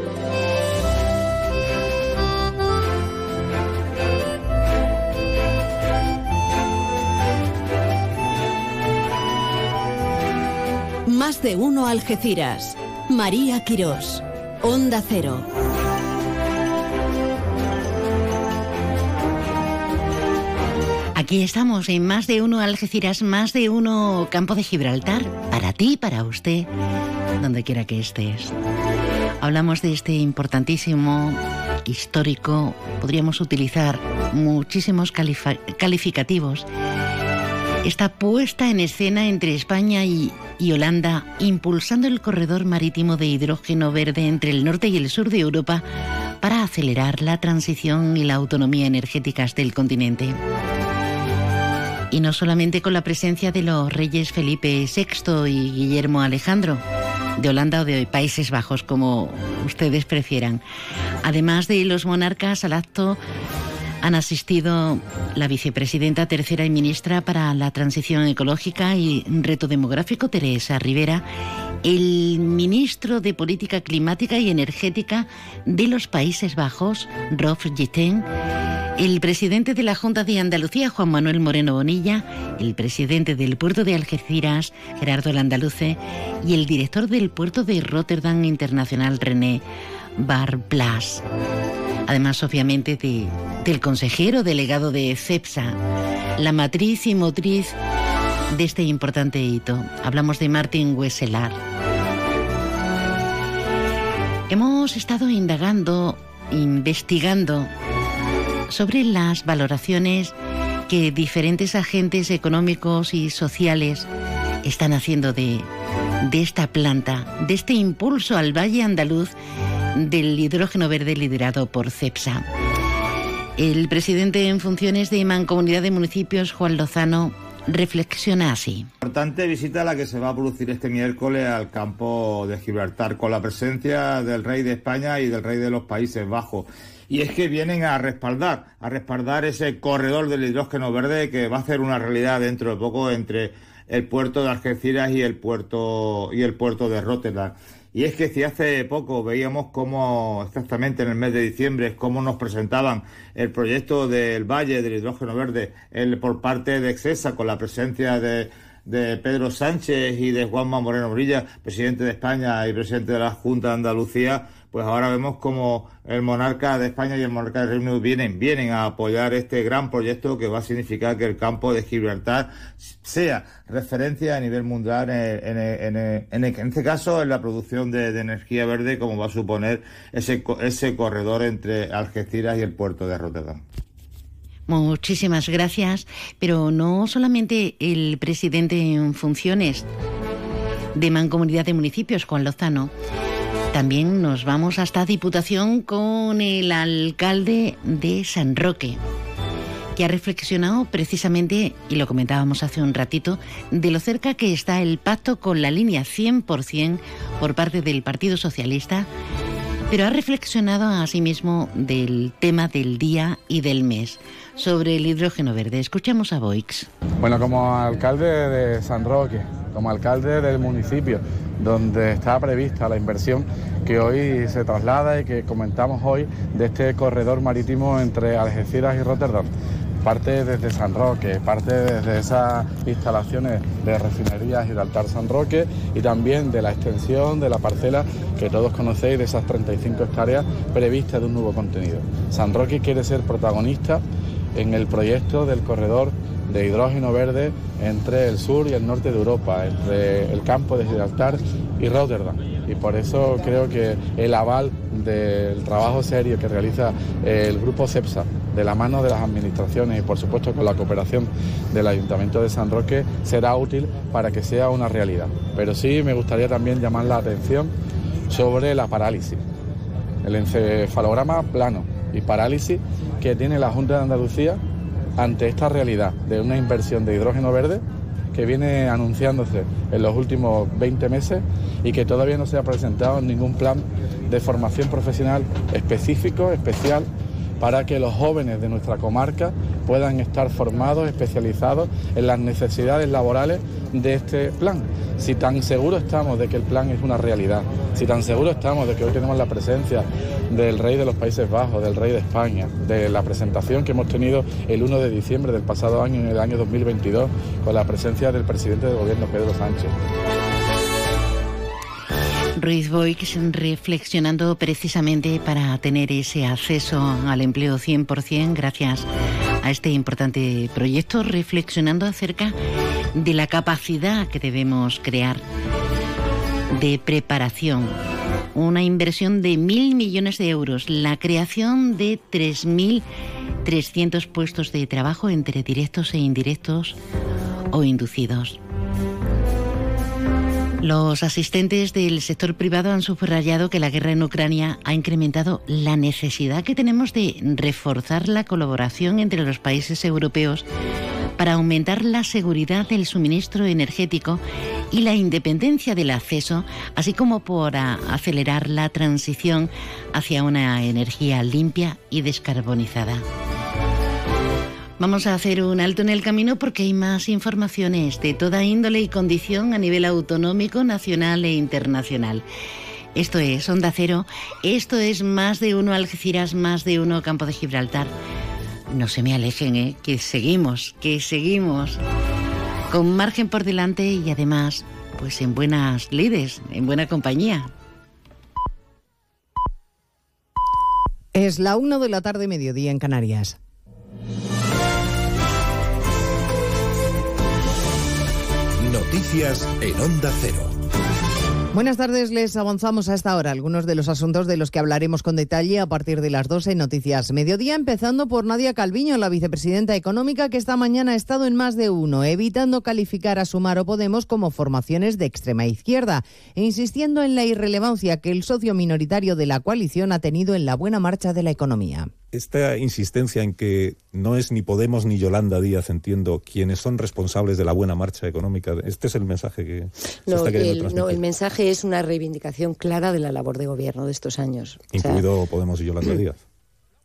Speaker 1: Más de uno Algeciras. María Quirós. Onda Cero.
Speaker 2: Aquí estamos en más de uno Algeciras, más de uno Campo de Gibraltar, para ti, para usted, donde quiera que estés. Hablamos de este importantísimo, histórico, podríamos utilizar muchísimos calificativos esta puesta en escena entre España y, Holanda, impulsando el corredor marítimo de hidrógeno verde entre el norte y el sur de Europa para acelerar la transición y la autonomía energéticas del continente. Y no solamente con la presencia de los reyes Felipe VI y Guillermo Alejandro, de Holanda o de Países Bajos, como ustedes prefieran. Además de los monarcas al acto han asistido la vicepresidenta tercera y ministra para la transición ecológica y reto demográfico, Teresa Rivera, el ministro de Política Climática y Energética de los Países Bajos, Rolf Gitten, el presidente de la Junta de Andalucía, Juan Manuel Moreno Bonilla, el presidente del puerto de Algeciras, Gerardo Landaluce, y el director del puerto de Rotterdam Internacional, René Barblas además obviamente del consejero delegado de CEPSA, la matriz y motriz de este importante hito. Hablamos de Martin Wesselar. Hemos estado indagando, investigando sobre las valoraciones que diferentes agentes económicos y sociales están haciendo de, de esta planta, de este impulso al Valle Andaluz del hidrógeno verde liderado por CEPSA. El presidente en funciones de Mancomunidad de Municipios, Juan Lozano, reflexiona así.
Speaker 18: Importante visita la que se va a producir este miércoles al campo de Gibraltar con la presencia del rey de España y del rey de los Países Bajos. Y es que vienen a respaldar, a respaldar ese corredor del hidrógeno verde que va a ser una realidad dentro de poco entre el puerto de Algeciras y el puerto y el puerto de Rotterdam. Y es que si hace poco veíamos cómo, exactamente en el mes de diciembre, cómo nos presentaban el proyecto del Valle del Hidrógeno Verde el, por parte de Excesa, con la presencia de, de Pedro Sánchez y de Juanma Moreno Brilla, presidente de España y presidente de la Junta de Andalucía, pues ahora vemos como el monarca de España y el monarca del Reino Unido vienen, vienen a apoyar este gran proyecto que va a significar que el campo de Gibraltar sea referencia a nivel mundial en, en, este caso en la producción de, energía verde como va a suponer ese, ese corredor entre Algeciras y el puerto de Rotterdam.
Speaker 2: Muchísimas gracias, pero no solamente el presidente en funciones de Mancomunidad de Municipios, Juan Lozano, también nos vamos hasta Diputación con el alcalde de San Roque, que ha reflexionado precisamente, y lo comentábamos hace un ratito, de lo cerca que está el pacto con la línea 100% por parte del Partido Socialista, pero ha reflexionado asimismo del tema del día y del mes sobre el hidrógeno verde. Escuchamos a Boix.
Speaker 19: Bueno, como alcalde de San Roque, como alcalde del municipio, donde está prevista la inversión que hoy se traslada y que comentamos hoy de este corredor marítimo entre Algeciras y Rotterdam. Parte desde San Roque, parte desde esas instalaciones de refinería Gibraltar San Roque y también de la extensión de la parcela que todos conocéis de esas 35 hectáreas previstas de un nuevo contenido. San Roque quiere ser protagonista en el proyecto del corredor de hidrógeno verde entre el sur y el norte de Europa, entre el campo de Gibraltar y Rotterdam. Y por eso creo que el aval del trabajo serio que realiza el grupo CEPSA, de la mano de las administraciones y por supuesto con la cooperación del Ayuntamiento de San Roque, será útil para que sea una realidad. Pero sí me gustaría también llamar la atención sobre la parálisis, el encefalograma plano y parálisis que tiene la Junta de Andalucía ante esta realidad de una inversión de hidrógeno verde que viene anunciándose en los últimos 20 meses y que todavía no se ha presentado ningún plan de formación profesional específico, especial, para que los jóvenes de nuestra comarca puedan estar formados, especializados en las necesidades laborales de este plan. Si tan seguro estamos de que el plan es una realidad, si tan seguro estamos de que hoy tenemos la presencia del rey de los Países Bajos, del rey de España, de la presentación que hemos tenido el 1 de diciembre del pasado año, en el año 2022, con la presencia del presidente del gobierno, Pedro Sánchez.
Speaker 2: Ruiz Boix reflexionando precisamente para tener ese acceso al empleo 100% gracias a este importante proyecto, reflexionando acerca de la capacidad que debemos crear de preparación. Una inversión de mil millones de euros, la creación de 3.300 puestos de trabajo entre directos e indirectos o inducidos. Los asistentes del sector privado han subrayado que la guerra en Ucrania ha incrementado la necesidad que tenemos de reforzar la colaboración entre los países europeos para aumentar la seguridad del suministro energético y la independencia del acceso, así como por acelerar la transición hacia una energía limpia y descarbonizada. Vamos a hacer un alto en el camino porque hay más informaciones de toda índole y condición a nivel autonómico, nacional e internacional. Esto es Onda Cero, esto es más de uno Algeciras, más de uno Campo de Gibraltar. No se me alejen, ¿eh? que seguimos, que seguimos. Con margen por delante y además, pues en buenas lides, en buena compañía.
Speaker 20: Es la una de la tarde, mediodía en Canarias.
Speaker 15: Noticias en Onda Cero.
Speaker 20: Buenas tardes, les avanzamos a esta hora algunos de los asuntos de los que hablaremos con detalle a partir de las 12 en Noticias Mediodía, empezando por Nadia Calviño, la vicepresidenta económica que esta mañana ha estado en más de uno, evitando calificar a Sumar o Podemos como formaciones de extrema izquierda e insistiendo en la irrelevancia que el socio minoritario de la coalición ha tenido en la buena marcha de la economía
Speaker 21: esta insistencia en que no es ni Podemos ni Yolanda Díaz, entiendo, quienes son responsables de la buena marcha económica, este es el mensaje que
Speaker 22: no,
Speaker 21: está queriendo
Speaker 22: el,
Speaker 21: transmitir.
Speaker 22: No, el mensaje es una reivindicación clara de la labor de gobierno de estos años.
Speaker 21: Incluido o sea, Podemos y Yolanda Díaz.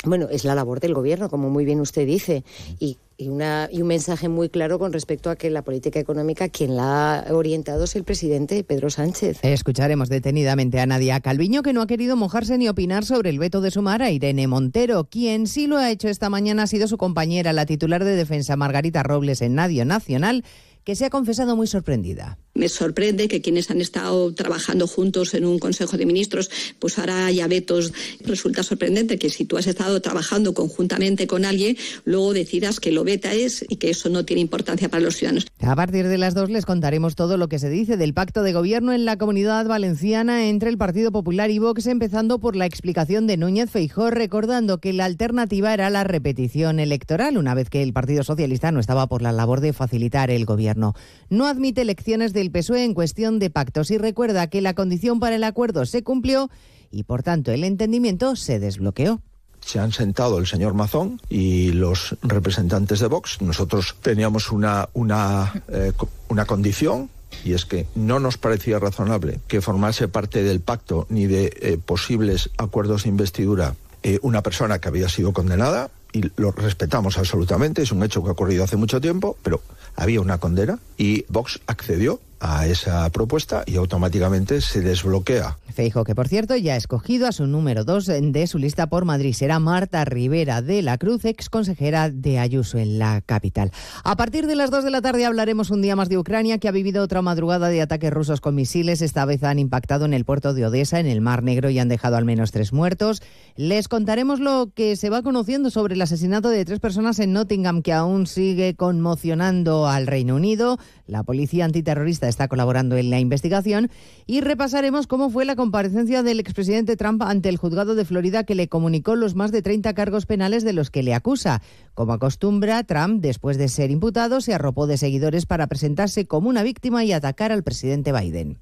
Speaker 22: Bueno, es la labor del gobierno, como muy bien usted dice, y, un mensaje muy claro con respecto a que la política económica, quien la ha orientado es el presidente Pedro Sánchez.
Speaker 20: Escucharemos detenidamente a Nadia Calviño, que no ha querido mojarse ni opinar sobre el veto de sumar a Irene Montero. Quien sí lo ha hecho esta mañana ha sido su compañera, la titular de defensa Margarita Robles en Nadio Nacional, que se ha confesado muy sorprendida.
Speaker 23: Me sorprende que quienes han estado trabajando juntos en un Consejo de Ministros, pues ahora haya vetos. Resulta sorprendente que si tú has estado trabajando conjuntamente con alguien, luego decidas que lo veta es y que eso no tiene importancia para los ciudadanos.
Speaker 20: A partir de las dos les contaremos todo lo que se dice del pacto de gobierno en la comunidad valenciana entre el Partido Popular y Vox, empezando por la explicación de Núñez Feijó, recordando que la alternativa era la repetición electoral, una vez que el Partido Socialista no estaba por la labor de facilitar el gobierno. No admite elecciones del PSOE en cuestión de pactos y recuerda que la condición para el acuerdo se cumplió y, por tanto, el entendimiento se desbloqueó
Speaker 24: se han sentado el señor Mazón y los representantes de Vox. Nosotros teníamos una, una, eh, una condición y es que no nos parecía razonable que formase parte del pacto ni de eh, posibles acuerdos de investidura eh, una persona que había sido condenada y lo respetamos absolutamente, es un hecho que ha ocurrido hace mucho tiempo, pero había una condena y Vox accedió a esa propuesta y automáticamente se desbloquea.
Speaker 20: Feijo, que por cierto ya ha escogido a su número dos de su lista por Madrid, será Marta Rivera de la Cruz, ex consejera de Ayuso en la capital. A partir de las dos de la tarde hablaremos un día más de Ucrania, que ha vivido otra madrugada de ataques rusos con misiles. Esta vez han impactado en el puerto de Odessa, en el Mar Negro, y han dejado al menos tres muertos. Les contaremos lo que se va conociendo sobre el asesinato de tres personas en Nottingham, que aún sigue conmocionando al Reino Unido. La policía antiterrorista está colaborando en la investigación y repasaremos cómo fue la comparecencia del expresidente Trump ante el juzgado de Florida que le comunicó los más de 30 cargos penales de los que le acusa. Como acostumbra, Trump, después de ser imputado, se arropó de seguidores para presentarse como una víctima y atacar al presidente Biden.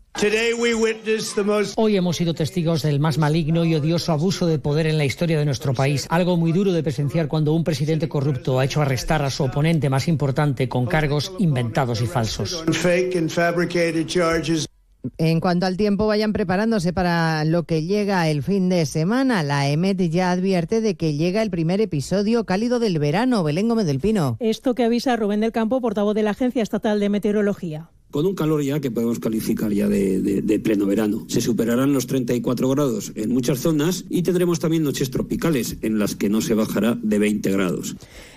Speaker 25: Hoy hemos sido testigos del más maligno y odioso abuso de poder en la historia de nuestro país. Algo muy duro de presenciar cuando un presidente corrupto ha hecho arrestar a su oponente más importante con cargos inventados y falsos.
Speaker 20: En cuanto al tiempo, vayan preparándose para lo que llega el fin de semana. La EMET ya advierte de que llega el primer episodio cálido del verano. Belén Gómez del Pino.
Speaker 26: Esto que avisa Rubén del Campo, portavoz de la Agencia Estatal de Meteorología
Speaker 27: con un calor ya que podemos calificar ya de, de, de, pleno verano. Se superarán los 34 grados en muchas zonas y tendremos también noches tropicales en las que no se bajará de 20 grados.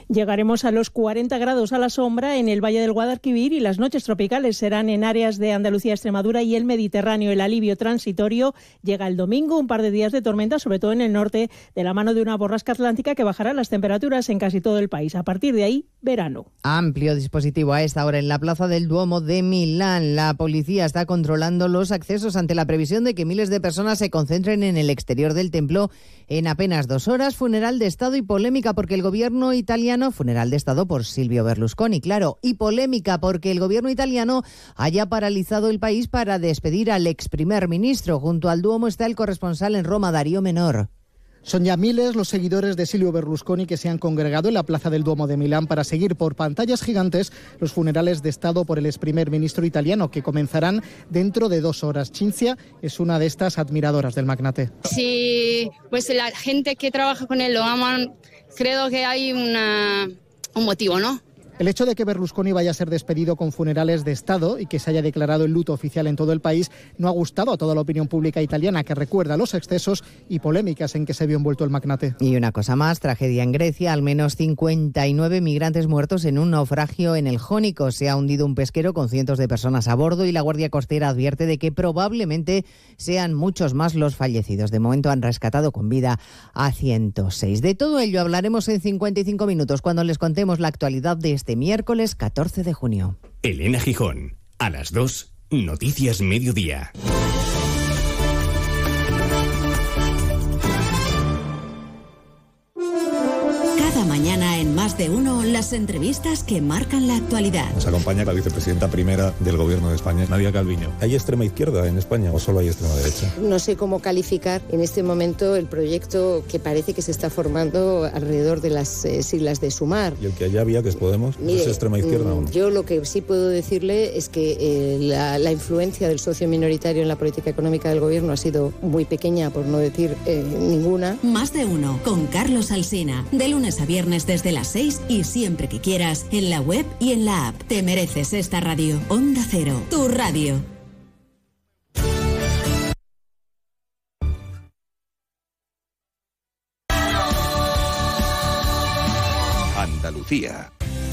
Speaker 26: Llegaremos a los 40 grados a la sombra en el Valle del Guadalquivir y las noches tropicales serán en áreas de Andalucía, Extremadura y el Mediterráneo. El alivio transitorio llega el domingo, un par de días de tormenta, sobre todo en el norte, de la mano de una borrasca atlántica que bajará las temperaturas en casi todo el país. A partir de ahí, verano.
Speaker 20: Amplio dispositivo a esta hora en la plaza del Duomo de Milán. La policía está controlando los accesos ante la previsión de que miles de personas se concentren en el exterior del templo en apenas dos horas. Funeral de Estado y polémica porque el gobierno italiano funeral de Estado por Silvio Berlusconi, claro, y polémica porque el gobierno italiano haya paralizado el país para despedir al ex primer ministro. Junto al Duomo está el corresponsal en Roma, Darío Menor.
Speaker 28: Son ya miles los seguidores de Silvio Berlusconi que se han congregado en la plaza del Duomo de Milán para seguir por pantallas gigantes los funerales de Estado por el ex primer ministro italiano que comenzarán dentro de dos horas. Cinzia es una de estas admiradoras del magnate.
Speaker 29: Sí, pues la gente que trabaja con él lo aman creo que hay una, un motivo, ¿no?
Speaker 28: El hecho de que Berlusconi vaya a ser despedido con funerales de Estado y que se haya declarado el luto oficial en todo el país no ha gustado a toda la opinión pública italiana que recuerda los excesos y polémicas en que se vio envuelto el magnate.
Speaker 20: Y una cosa más, tragedia en Grecia, al menos 59 migrantes muertos en un naufragio en el Jónico. Se ha hundido un pesquero con cientos de personas a bordo y la Guardia Costera advierte de que probablemente sean muchos más los fallecidos. De momento han rescatado con vida a 106. De todo ello hablaremos en 55 minutos cuando les contemos la actualidad de este miércoles 14 de junio.
Speaker 15: Elena Gijón,
Speaker 30: A las 2, Noticias Mediodía.
Speaker 1: Más de uno, las entrevistas que marcan la actualidad.
Speaker 9: Nos acompaña la vicepresidenta primera del Gobierno de España, Nadia Calviño. ¿Hay extrema izquierda en España o solo hay extrema derecha?
Speaker 22: No sé cómo calificar en este momento el proyecto que parece que se está formando alrededor de las eh, siglas de Sumar.
Speaker 9: ¿Y el que allá había, que es Podemos,
Speaker 22: Mire,
Speaker 9: es extrema izquierda o no?
Speaker 22: mm, Yo lo que sí puedo decirle es que eh, la, la influencia del socio minoritario en la política económica del gobierno ha sido muy pequeña, por no decir eh, ninguna.
Speaker 1: Más de uno con Carlos Alsina. De lunes a viernes desde las 6 y siempre que quieras en la web y en la app. Te mereces esta radio. Onda Cero, tu radio.
Speaker 31: Andalucía.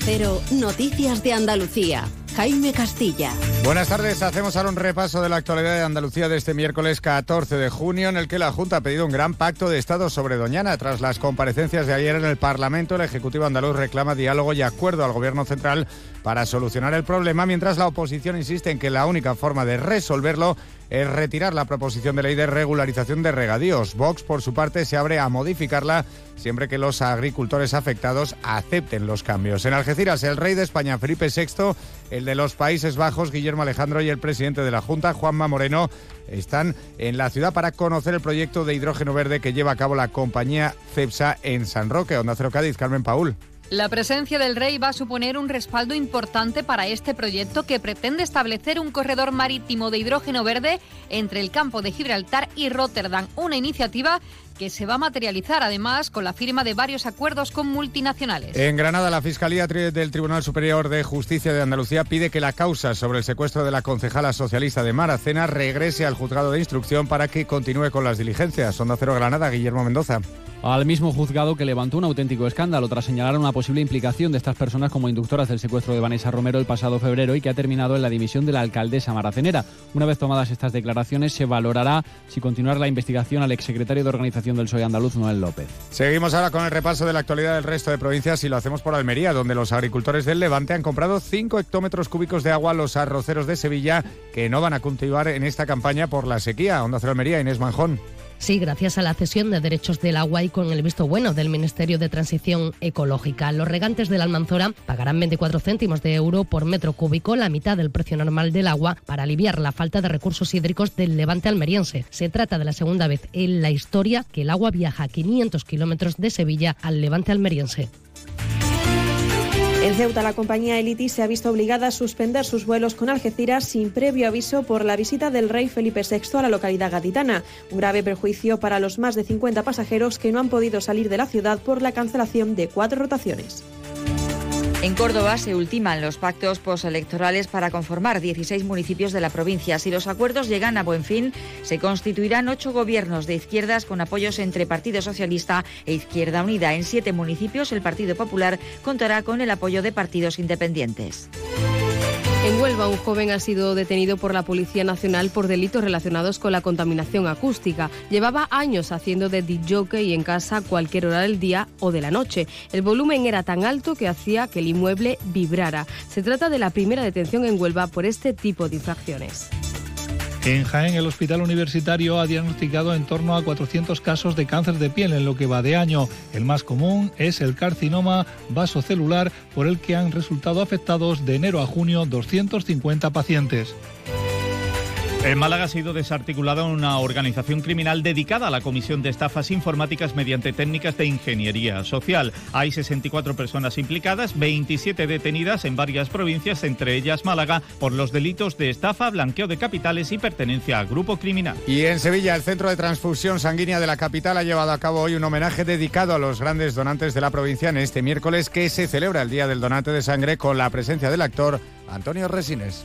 Speaker 1: Cero, Noticias de Andalucía. Jaime Castilla.
Speaker 32: Buenas tardes, hacemos ahora un repaso de la actualidad de Andalucía de este miércoles 14 de junio, en el que la Junta ha pedido un gran pacto de Estado sobre Doñana. Tras las comparecencias de ayer en el Parlamento, el Ejecutivo andaluz reclama diálogo y acuerdo al Gobierno central para solucionar el problema, mientras la oposición insiste en que la única forma de resolverlo es retirar la proposición de ley de regularización de regadíos. Vox, por su parte, se abre a modificarla siempre que los agricultores afectados acepten los cambios. En Algeciras, el rey de España, Felipe VI, el de los Países Bajos, Guillermo Alejandro, y el presidente de la Junta, Juanma Moreno, están en la ciudad para conocer el proyecto de hidrógeno verde que lleva a cabo la compañía CEPSA en San Roque. Onda Cero Cádiz, Carmen Paul.
Speaker 33: La presencia del rey va a suponer un respaldo importante para este proyecto que pretende establecer un corredor marítimo de hidrógeno verde entre el campo de Gibraltar y Rotterdam, una iniciativa que se va a materializar además con la firma de varios acuerdos con multinacionales.
Speaker 32: En Granada, la Fiscalía del Tribunal Superior de Justicia de Andalucía pide que la causa sobre el secuestro de la concejala socialista de Maracena regrese al juzgado de instrucción para que continúe con las diligencias. Onda Cero Granada, Guillermo Mendoza.
Speaker 3: Al mismo juzgado que levantó un auténtico escándalo tras señalar una posible implicación de estas personas como inductoras del secuestro de Vanessa Romero el pasado febrero y que ha terminado en la dimisión de la alcaldesa maracenera. Una vez tomadas estas declaraciones, se valorará si continuar la investigación al exsecretario de organización del PSOE andaluz, Noel López.
Speaker 32: Seguimos ahora con el repaso de la actualidad del resto de provincias y lo hacemos por Almería, donde los agricultores del Levante han comprado 5 hectómetros cúbicos de agua a los arroceros de Sevilla que no van a cultivar en esta campaña por la sequía. Onda Cero Almería, Inés Manjón.
Speaker 34: Sí, gracias a la cesión de derechos del agua y con el visto bueno del Ministerio de Transición Ecológica. Los regantes de la Almanzora pagarán 24 céntimos de euro por metro cúbico, la mitad del precio normal del agua, para aliviar la falta de recursos hídricos del levante almeriense. Se trata de la segunda vez en la historia que el agua viaja 500 kilómetros de Sevilla al levante almeriense.
Speaker 35: En Ceuta, la compañía Elitis se ha visto obligada a suspender sus vuelos con Algeciras sin previo aviso por la visita del rey Felipe VI a la localidad gaditana. Un grave perjuicio para los más de 50 pasajeros que no han podido salir de la ciudad por la cancelación de cuatro rotaciones.
Speaker 36: En Córdoba se ultiman los pactos postelectorales para conformar 16 municipios de la provincia. Si los acuerdos llegan a buen fin, se constituirán ocho gobiernos de izquierdas con apoyos entre Partido Socialista e Izquierda Unida. En siete municipios, el Partido Popular contará con el apoyo de partidos independientes.
Speaker 37: En Huelva, un joven ha sido detenido por la Policía Nacional por delitos relacionados con la contaminación acústica. Llevaba años haciendo de DJ en casa a cualquier hora del día o de la noche. El volumen era tan alto que hacía que el inmueble vibrara. Se trata de la primera detención en Huelva por este tipo de infracciones.
Speaker 38: En Jaén, el hospital universitario ha diagnosticado en torno a 400 casos de cáncer de piel en lo que va de año. El más común es el carcinoma vasocelular, por el que han resultado afectados de enero a junio 250 pacientes.
Speaker 39: En Málaga ha sido desarticulada una organización criminal dedicada a la comisión de estafas informáticas mediante técnicas de ingeniería social. Hay 64 personas implicadas, 27 detenidas en varias provincias, entre ellas Málaga, por los delitos de estafa, blanqueo de capitales y pertenencia a grupo criminal.
Speaker 32: Y en Sevilla, el Centro de Transfusión Sanguínea de la capital ha llevado a cabo hoy un homenaje dedicado a los grandes donantes de la provincia en este miércoles que se celebra el Día del Donante de Sangre con la presencia del actor Antonio Resines.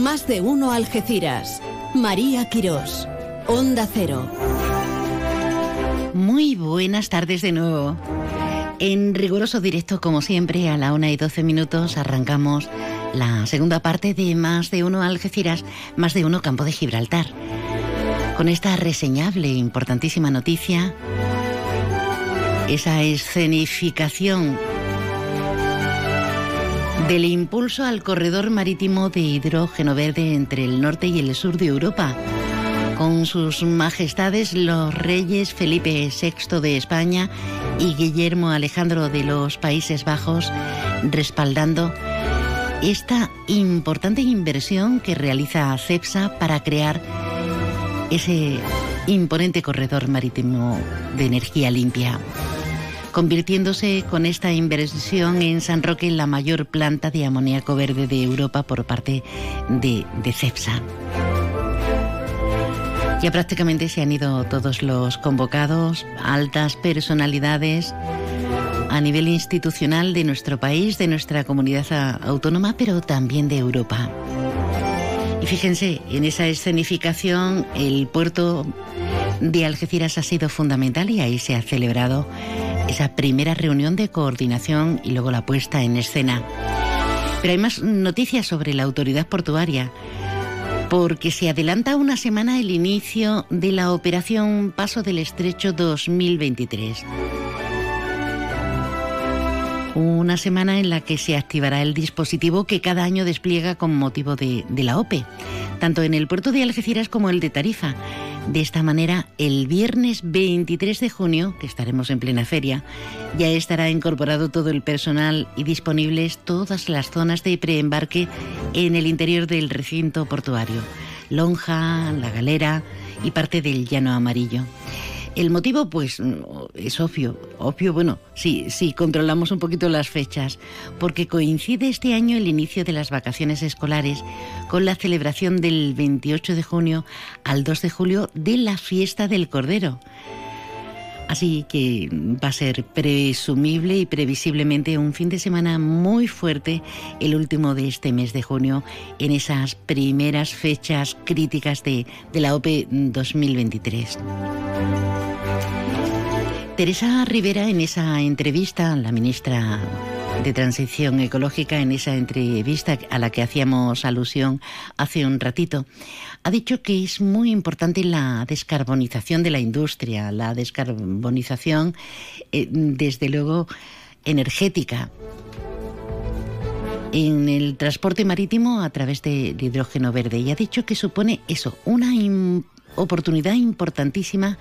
Speaker 1: Más de uno Algeciras. María Quirós. Onda Cero.
Speaker 2: Muy buenas tardes de nuevo. En riguroso directo, como siempre, a la una y 12 minutos arrancamos la segunda parte de Más de uno Algeciras, Más de uno Campo de Gibraltar. Con esta reseñable e importantísima noticia, esa escenificación del impulso al corredor marítimo de hidrógeno verde entre el norte y el sur de Europa, con sus majestades los reyes Felipe VI de España y Guillermo Alejandro de los Países Bajos respaldando esta importante inversión que realiza CEPSA para crear ese imponente corredor marítimo de energía limpia convirtiéndose con esta inversión en San Roque en la mayor planta de amoníaco verde de Europa por parte de, CEPSA. Ya prácticamente se han ido todos los convocados, altas personalidades a nivel institucional de nuestro país, de nuestra comunidad autónoma, pero también de Europa. Y fíjense, en esa escenificación el puerto de Algeciras ha sido fundamental y ahí se ha celebrado esa primera reunión de coordinación y luego la puesta en escena. Pero hay más noticias sobre la autoridad portuaria, porque se adelanta una semana el inicio de la operación Paso del Estrecho 2023 una semana en la que se activará el dispositivo que cada año despliega con motivo de, la OPE, tanto en el puerto de Algeciras como el de Tarifa. De esta manera, el viernes 23 de junio, que estaremos en plena feria, ya estará incorporado todo el personal y disponibles todas las zonas de preembarque en el interior del recinto portuario, Lonja, La Galera y parte del Llano Amarillo. El motivo, pues, es obvio. Obvio, bueno, sí, sí, controlamos un poquito las fechas, porque coincide este año el inicio de las vacaciones escolares con la celebración del 28 de junio al 2 de julio de la fiesta del Cordero. Así que va a ser presumible y previsiblemente un fin de semana muy fuerte el último de este mes de junio en esas primeras fechas críticas de, la OPE 2023. Teresa Rivera en esa entrevista, la ministra de Transición Ecológica, en esa entrevista a la que hacíamos alusión hace un ratito, ha dicho que es muy importante la descarbonización de la industria, la descarbonización, eh, desde luego, energética. En el transporte marítimo a través de, hidrógeno verde y ha dicho que supone eso, una oportunidad importantísima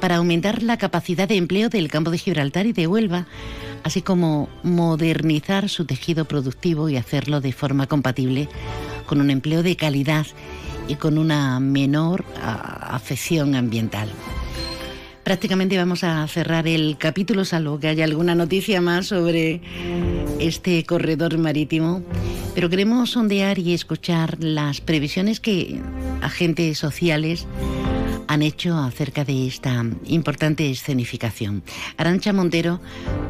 Speaker 2: para aumentar la capacidad de empleo del campo de Gibraltar y de Huelva, así como modernizar su tejido productivo y hacerlo de forma compatible con un empleo de calidad y con una menor afección ambiental. Prácticamente vamos a cerrar el capítulo, salvo que haya alguna noticia más sobre este corredor marítimo Pero queremos sondear y escuchar las previsiones que agentes sociales han hecho acerca de esta importante escenificación. Arancha Montero,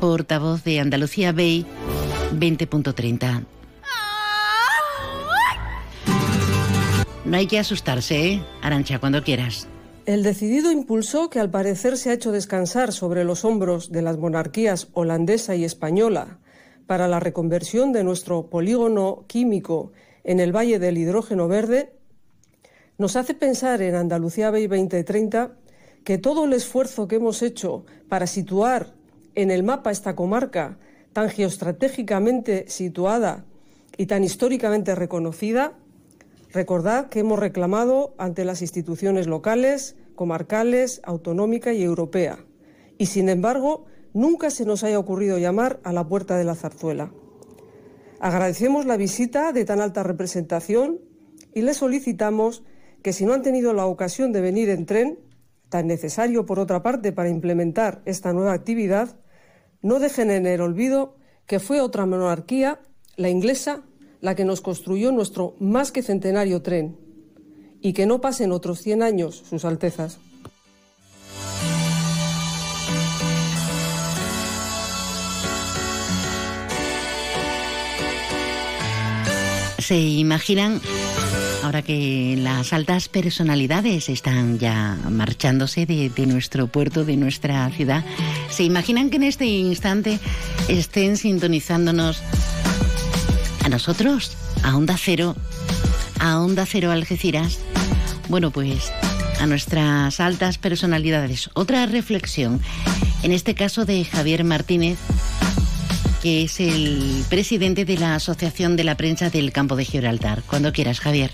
Speaker 2: portavoz de Andalucía Bay 20.30. No hay que asustarse, ¿eh? Arancha, cuando quieras.
Speaker 35: El decidido impulso que al parecer se ha hecho descansar sobre los hombros de las monarquías holandesa y española para la reconversión de nuestro polígono químico en el Valle del Hidrógeno Verde nos hace pensar en Andalucía 2030 que todo el esfuerzo que hemos hecho para situar en el mapa esta comarca tan geoestratégicamente situada y tan históricamente reconocida Recordad que hemos reclamado ante las instituciones locales, comarcales, autonómica y europea. Y sin embargo, nunca se nos haya ocurrido llamar a la puerta de la zarzuela. Agradecemos la visita de tan alta representación y les solicitamos que si no han tenido la ocasión de venir en tren, tan necesario por otra parte para implementar esta nueva actividad, no dejen en el olvido que fue otra monarquía, la inglesa, la que nos construyó nuestro más que centenario tren, y que no pasen otros 100 años, Sus Altezas.
Speaker 2: ¿Se imaginan, ahora que las altas personalidades están ya marchándose de, de, nuestro puerto, de nuestra ciudad, ¿se imaginan que en este instante estén sintonizándonos a nosotros, a Onda Cero, a Onda Cero Algeciras, bueno, pues a nuestras altas personalidades. Otra reflexión, en este caso de Javier Martínez, que es el presidente de la Asociación de la Prensa del Campo de Gibraltar. Cuando quieras, Javier.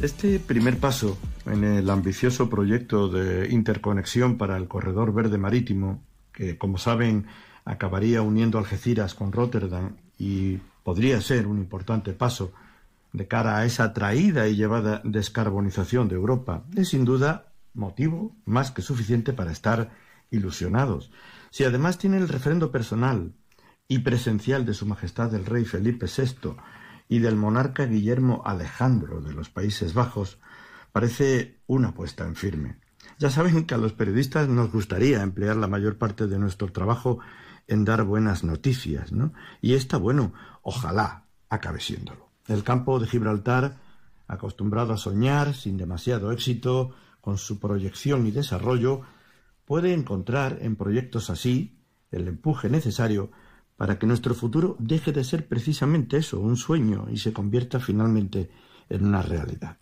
Speaker 40: Este primer paso en el ambicioso proyecto de interconexión para el corredor verde marítimo, que como saben acabaría uniendo Algeciras con Rotterdam y podría ser un importante paso de cara a esa traída y llevada descarbonización de Europa, es sin duda motivo más que suficiente para estar ilusionados. Si además tiene el referendo personal y presencial de Su Majestad el Rey Felipe VI y del monarca Guillermo Alejandro de los Países Bajos, parece una apuesta en firme. Ya saben que a los periodistas nos gustaría emplear la mayor parte de nuestro trabajo en dar buenas noticias, ¿no? Y esta, bueno, ojalá acabe siéndolo. El campo de Gibraltar, acostumbrado a soñar sin demasiado éxito, con su proyección y desarrollo, puede encontrar en proyectos así el empuje necesario para que nuestro futuro deje de ser precisamente eso, un sueño, y se convierta finalmente en una realidad.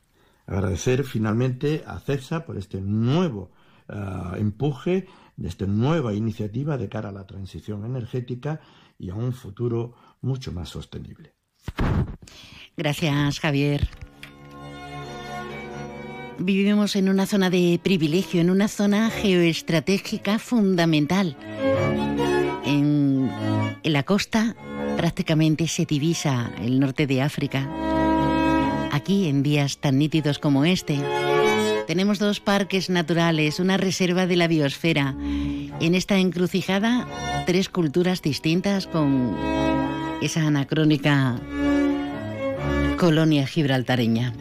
Speaker 40: Agradecer finalmente a CEPSA por este nuevo uh, empuje de esta nueva iniciativa de cara a la transición energética y a un futuro mucho más sostenible.
Speaker 2: Gracias, Javier. Vivimos en una zona de privilegio, en una zona geoestratégica fundamental. En, en la costa prácticamente se divisa el norte de África. Aquí, en días tan nítidos como este, tenemos dos parques naturales, una reserva de la biosfera. En esta encrucijada, tres culturas distintas con esa anacrónica colonia gibraltareña.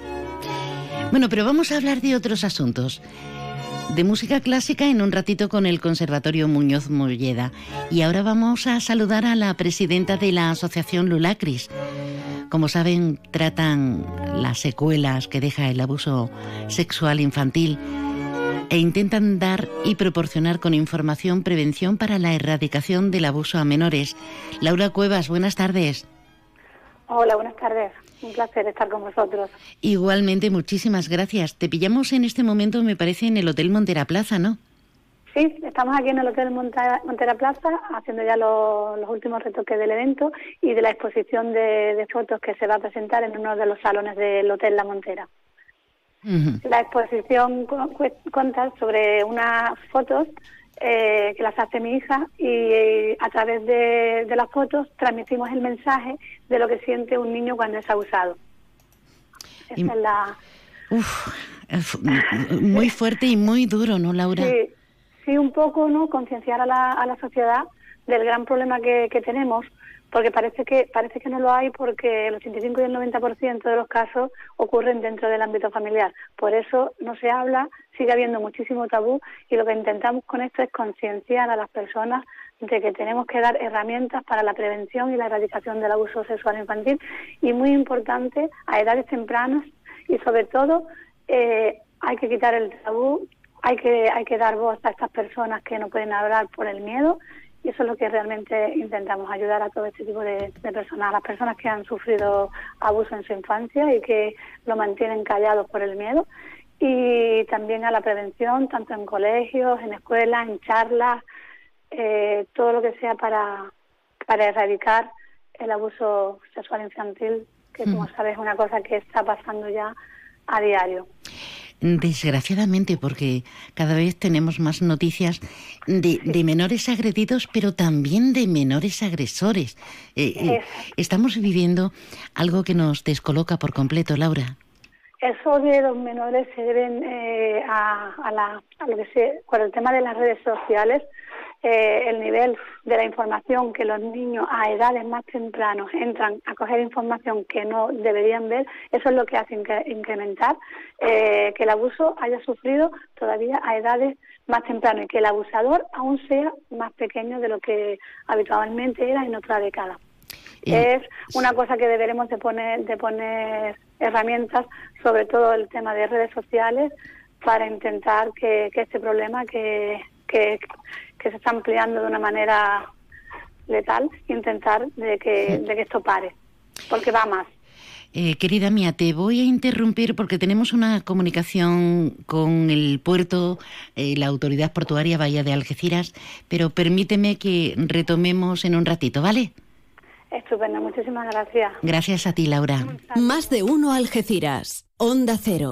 Speaker 2: Bueno, pero vamos a hablar de otros asuntos. De música clásica en un ratito con el Conservatorio Muñoz Molleda. Y ahora vamos a saludar a la presidenta de la Asociación Lulacris. Como saben, tratan las secuelas que deja el abuso sexual infantil e intentan dar y proporcionar con información prevención para la erradicación del abuso a menores. Laura Cuevas, buenas tardes.
Speaker 41: Hola, buenas tardes. Un placer estar con vosotros.
Speaker 2: Igualmente, muchísimas gracias. Te pillamos en este momento, me parece, en el Hotel Montera Plaza, ¿no?
Speaker 41: Sí, estamos aquí en el Hotel Montera, Plaza haciendo ya los, últimos retoques del evento y de la exposición de, fotos que se va a presentar en uno de los salones del Hotel La Montera. La exposición cuenta sobre unas fotos eh, que las hace mi hija y eh, a través de, las fotos transmitimos el mensaje de lo que siente un niño cuando es abusado. Esa es la...
Speaker 2: muy fuerte y muy duro, ¿no, Laura?
Speaker 41: Sí, sí un poco, ¿no? Concienciar a la, a la sociedad del gran problema que, que tenemos porque parece que parece que no lo hay porque el 85 y el 90% de los casos ocurren dentro del ámbito familiar. Por eso no se habla, sigue habiendo muchísimo tabú y lo que intentamos con esto es concienciar a las personas de que tenemos que dar herramientas para la prevención y la erradicación del abuso sexual infantil y muy importante a edades tempranas y sobre todo eh, hay que quitar el tabú, hay que, hay que dar voz a estas personas que no pueden hablar por el miedo y eso es lo que realmente intentamos ayudar a todo este tipo de, personas, a las personas que han sufrido abuso en su infancia y que lo mantienen callados por el miedo y también a la prevención, tanto en colegios, en escuelas, en charlas, eh, todo lo que sea para, para erradicar el abuso sexual infantil, que como mm. sabes es una cosa que está pasando ya a diario.
Speaker 2: Desgraciadamente, porque cada vez tenemos más noticias de, de menores agredidos, pero también de menores agresores. Eh, eh, estamos viviendo algo que nos descoloca por completo, Laura.
Speaker 41: Eso de los menores se deben eh, a, a, la, a lo que se, con el tema de las redes sociales, eh, el nivel de la información que los niños a edades más tempranas entran a coger información que no deberían ver, eso es lo que hace incrementar eh, que el abuso haya sufrido todavía a edades más tempranas y que el abusador aún sea más pequeño de lo que habitualmente era en otra década. Es una cosa que deberemos de poner, de poner herramientas, sobre todo el tema de redes sociales, para intentar que, que este problema que, que, que se está ampliando de una manera letal, intentar de que, de que esto pare, porque va más.
Speaker 2: Eh, querida mía, te voy a interrumpir porque tenemos una comunicación con el puerto, eh, la autoridad portuaria Bahía de Algeciras, pero permíteme que retomemos en un ratito, ¿vale?
Speaker 41: Estupendo, muchísimas gracias.
Speaker 2: Gracias a ti, Laura.
Speaker 1: Más de uno Algeciras, Onda Cero.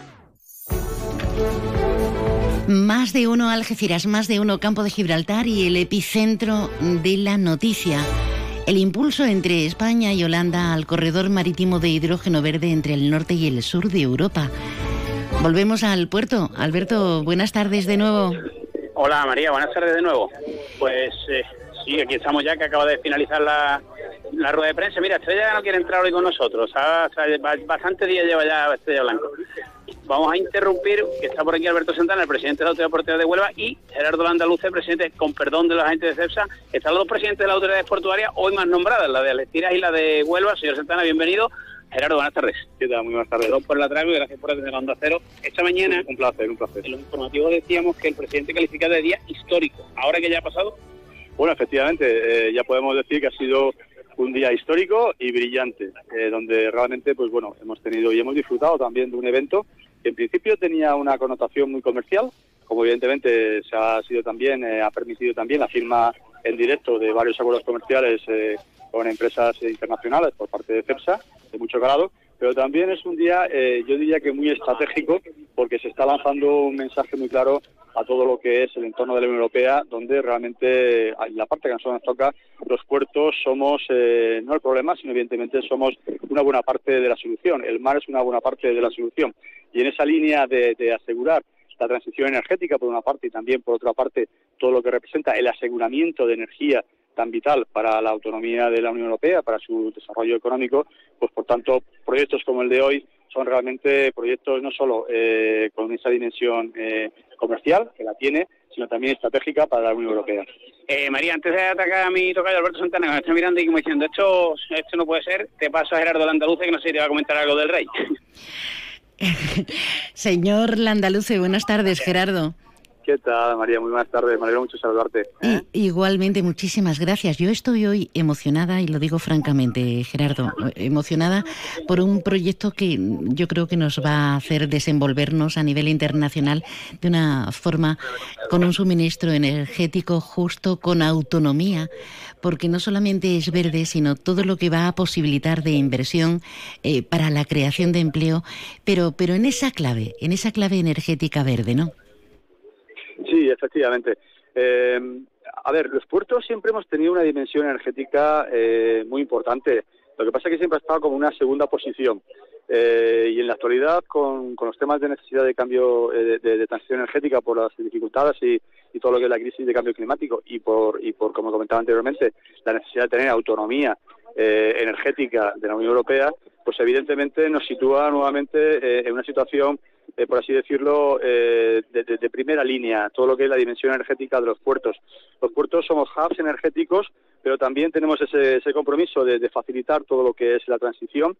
Speaker 2: Más de uno Algeciras, más de uno Campo de Gibraltar y el epicentro de la noticia. El impulso entre España y Holanda al corredor marítimo de hidrógeno verde entre el norte y el sur de Europa. Volvemos al puerto. Alberto, buenas tardes de nuevo.
Speaker 42: Hola María, buenas tardes de nuevo. Pues eh, sí, aquí estamos ya que acaba de finalizar la, rueda de prensa. Mira, Estrella ya no quiere entrar hoy con nosotros. bastante días lleva ya Estrella Blanco. Vamos a interrumpir, que está por aquí Alberto Santana, el presidente de la Autoridad Portuaria de Huelva, y Gerardo Landaluce, presidente, con perdón de los agentes de CEPSA. Están los dos presidentes de la Autoridad Portuaria hoy más nombradas, la de Alestiras y la de Huelva. Señor Santana, bienvenido. Gerardo, buenas tardes.
Speaker 43: ¿Qué tal? Muy buenas tardes.
Speaker 42: Perdón por el atraso y gracias por atender Onda Cero. Esta mañana,
Speaker 43: un placer, un placer.
Speaker 42: En los informativos decíamos que el presidente calificaba de día histórico. ¿Ahora que ya ha pasado?
Speaker 43: Bueno, efectivamente, eh, ya podemos decir que ha sido un día histórico y brillante, eh, donde realmente, pues bueno, hemos tenido y hemos disfrutado también de un evento que en principio tenía una connotación muy comercial, como evidentemente se ha sido también, eh, ha permitido también la firma en directo de varios acuerdos comerciales eh, con empresas internacionales por parte de CEPSA, de mucho grado, pero también es un día, eh, yo diría que muy estratégico, porque se está lanzando un mensaje muy claro a todo lo que es el entorno de la Unión Europea, donde realmente, en la parte que a nosotros nos toca, los puertos somos no el problema, sino evidentemente somos una buena parte de la solución. El mar es una buena parte de la solución. Y en esa línea de, asegurar la transición energética por una parte y también por otra parte todo lo que representa el aseguramiento de energía tan vital para la autonomía de la Unión Europea, para su desarrollo económico, pues por tanto proyectos como el de hoy son realmente proyectos no solo eh, con esa dimensión eh, comercial, que la tiene, sino también estratégica para la Unión Europea.
Speaker 42: Eh, María, antes de atacar a mi tocayo Alberto Santana, que me está mirando y como diciendo, esto, esto no puede ser, te paso a Gerardo Landaluce, que no sé si te va a comentar algo del rey.
Speaker 2: Señor Landaluce, buenas tardes, Gerardo.
Speaker 43: ¿Qué tal, María? Muy buenas tardes. Me mucho saludarte.
Speaker 2: igualmente, muchísimas gracias. Yo estoy hoy emocionada, y lo digo francamente, Gerardo, emocionada por un proyecto que yo creo que nos va a hacer desenvolvernos a nivel internacional de una forma con un suministro energético justo, con autonomía, porque no solamente es verde, sino todo lo que va a posibilitar de inversión eh, para la creación de empleo, pero, pero en esa clave, en esa clave energética verde, ¿no?
Speaker 43: Sí, efectivamente. Eh, a ver, los puertos siempre hemos tenido una dimensión energética eh, muy importante. Lo que pasa es que siempre ha estado como una segunda posición. Eh, y en la actualidad, con, los temas de necesidad de cambio de, transición energética por las dificultades y, todo lo que es la crisis de cambio climático y por, y por como comentaba anteriormente, la necesidad de tener autonomía energética de la Unión Europea, pues evidentemente nos sitúa nuevamente en una situación eh, por así decirlo, eh, de, primera línea, todo lo que es la dimensión energética de los puertos. Los puertos somos hubs energéticos, pero también tenemos ese, compromiso de, facilitar todo lo que es la transición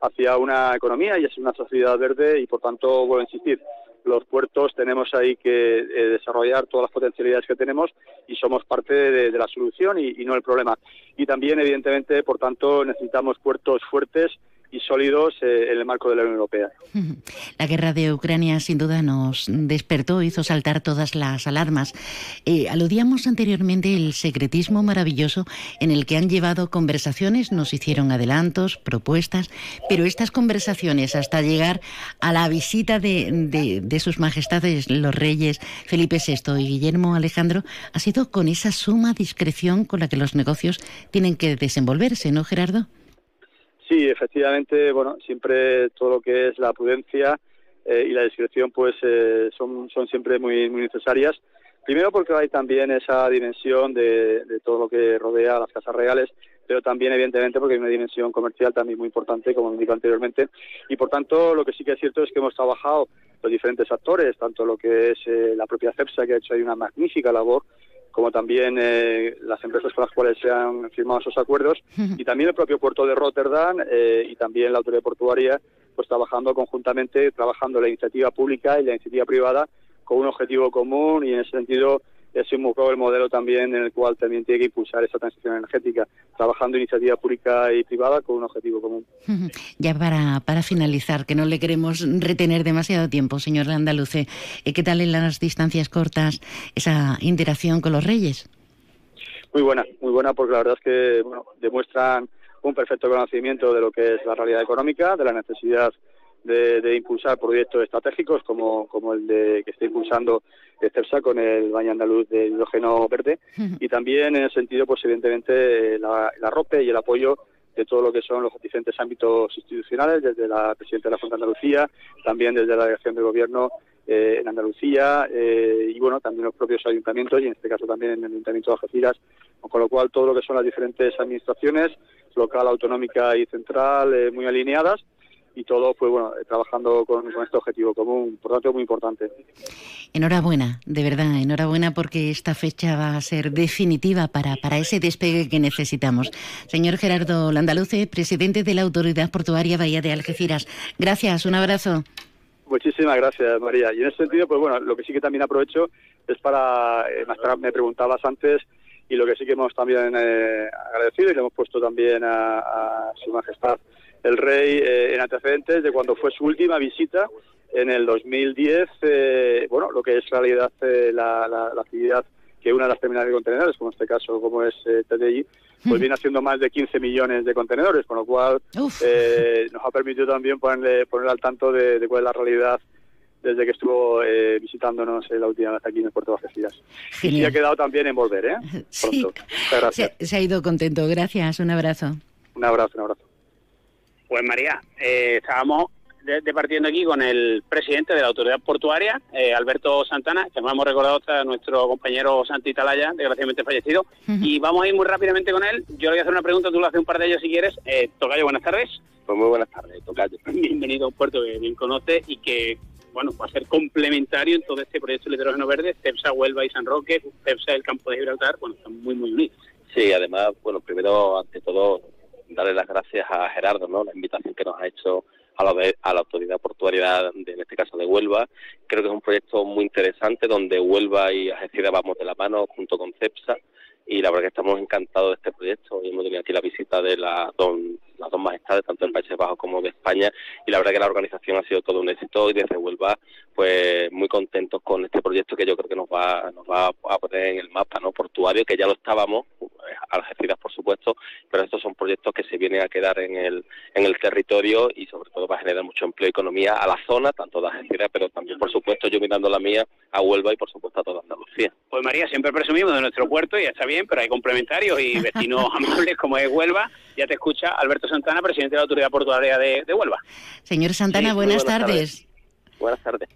Speaker 43: hacia una economía y hacia una sociedad verde y, por tanto, vuelvo a insistir, los puertos tenemos ahí que eh, desarrollar todas las potencialidades que tenemos y somos parte de, la solución y, no el problema. Y también, evidentemente, por tanto, necesitamos puertos fuertes sólidos eh, en el marco de la Unión Europea.
Speaker 2: La guerra de Ucrania sin duda nos despertó, hizo saltar todas las alarmas. Eh, aludíamos anteriormente el secretismo maravilloso en el que han llevado conversaciones, nos hicieron adelantos, propuestas, pero estas conversaciones hasta llegar a la visita de, de sus majestades los reyes Felipe VI y Guillermo Alejandro ha sido con esa suma discreción con la que los negocios tienen que desenvolverse, ¿no, Gerardo?
Speaker 43: Sí, efectivamente, bueno, siempre todo lo que es la prudencia eh, y la discreción pues eh, son, son siempre muy, muy necesarias. Primero porque hay también esa dimensión de, de todo lo que rodea a las casas reales, pero también evidentemente porque hay una dimensión comercial también muy importante, como me dijo anteriormente, y por tanto lo que sí que es cierto es que hemos trabajado los diferentes actores, tanto lo que es eh, la propia CEPSA, que ha hecho ahí una magnífica labor, como también eh, las empresas con las cuales se han firmado esos acuerdos. Y también el propio puerto de Rotterdam eh, y también la autoridad portuaria, pues trabajando conjuntamente, trabajando la iniciativa pública y la iniciativa privada con un objetivo común y en ese sentido es un poco el modelo también en el cual también tiene que impulsar esa transición energética, trabajando iniciativa pública y privada con un objetivo común.
Speaker 2: Ya para, para finalizar, que no le queremos retener demasiado tiempo, señor Landaluce, eh, ¿qué tal en las distancias cortas esa interacción con los reyes?
Speaker 43: Muy buena, muy buena porque la verdad es que bueno, demuestran un perfecto conocimiento de lo que es la realidad económica, de la necesidad de, impulsar proyectos estratégicos como, como el de que está impulsando CEPSA con el baño andaluz de hidrógeno verde y también en el sentido, pues evidentemente, la, la ROPE y el apoyo de todo lo que son los diferentes ámbitos institucionales, desde la presidenta de la Junta de Andalucía, también desde la delegación del Gobierno eh, en Andalucía eh, y, bueno, también los propios ayuntamientos y en este caso también en el Ayuntamiento de Algeciras, con lo cual todo lo que son las diferentes administraciones, local, autonómica y central, eh, muy alineadas y todo pues bueno trabajando con, este objetivo común por tanto muy importante.
Speaker 2: Enhorabuena de verdad enhorabuena porque esta fecha va a ser definitiva para para ese despegue que necesitamos. Señor Gerardo Landaluce presidente de la autoridad portuaria Bahía de Algeciras gracias un abrazo.
Speaker 43: Muchísimas gracias, María. Y en ese sentido, pues bueno, lo que sí que también aprovecho es para, eh, me preguntabas antes, y lo que sí que hemos también eh, agradecido y le hemos puesto también a Su Majestad el rey eh, en antecedentes de cuando fue su última visita en el 2010, eh, bueno, lo que es realidad eh, la, la, actividad que una de las terminales de contenedores, como en este caso como es TDI, pues viene haciendo más de 15 millones de contenedores, con lo cual nos ha permitido también ponerle, poner al tanto de, cuál es la realidad desde que estuvo visitándonos la última vez aquí en el puerto de Algeciras. Y ha quedado también en volver, ¿eh?
Speaker 2: Pronto. gracias. se, ha ido contento. Gracias. Un abrazo.
Speaker 43: Un abrazo, un abrazo.
Speaker 42: Pues María, eh, estábamos departiendo aquí con el presidente de la autoridad portuaria, eh, Alberto Santana, que nos hemos recordado a nuestro compañero Santi Talaya, desgraciadamente fallecido, y vamos a ir muy rápidamente con él. Yo le voy a hacer una pregunta, tú le haces un par de ellos si quieres. Eh, Tocayo, buenas tardes.
Speaker 44: Pues muy buenas tardes, Tocayo.
Speaker 42: Bienvenido a un puerto que bien conoce y que bueno, va a ser complementario en todo este proyecto de hidrógeno verde, CEPSA, Huelva y San Roque, CEPSA, el campo de Gibraltar, bueno, están muy, muy unidos.
Speaker 44: Sí, además, bueno, primero, ante todo, darle las gracias a Gerardo, ¿no? La invitación que nos ha hecho a la, a la autoridad portuaria, de, en este caso de Huelva. Creo que es un proyecto muy interesante donde Huelva y Algeciras vamos de la mano junto con CEPSA y la verdad que estamos encantados de este proyecto. y hemos tenido aquí la visita de la don, las dos majestades, tanto en Países Bajos como de España, y la verdad que la organización ha sido todo un éxito y desde Huelva, pues muy contentos con este proyecto que yo creo que nos va, nos va a poner en el mapa no portuario, que ya lo estábamos, eh, Algeciras por supuesto, pero estos son proyectos que se vienen a quedar en el, en el territorio y sobre todo va a generar mucho empleo y economía a la zona, tanto de Algeciras, pero también por supuesto yo mirando la mía a Huelva y por supuesto a toda Andalucía.
Speaker 42: Pues María, siempre presumimos de nuestro puerto y está bien, pero hay complementarios y vecinos amables como es Huelva. Ya te escucha Alberto Santana, presidente de la Autoridad Portuaria de, Huelva.
Speaker 2: Señor Santana, buenas, tardes.
Speaker 44: Buenas tardes.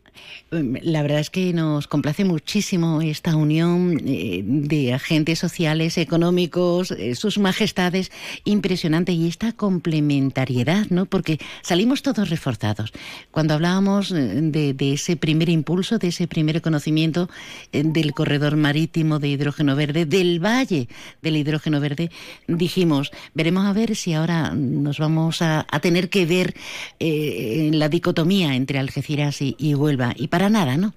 Speaker 2: Em, la verdad es que nos complace muchísimo esta unión eh, de agentes sociales, económicos, eh, sus majestades, impresionante, y esta complementariedad, ¿no? Porque salimos todos reforzados. Cuando hablábamos eh, de, ese primer impulso, de ese primer conocimiento del corredor marítimo de hidrógeno verde, del valle del hidrógeno verde, dijimos, veremos a ver si ahora nos vamos a, tener que ver la dicotomía entre Algeciras y, vuelva. Y para nada, ¿no?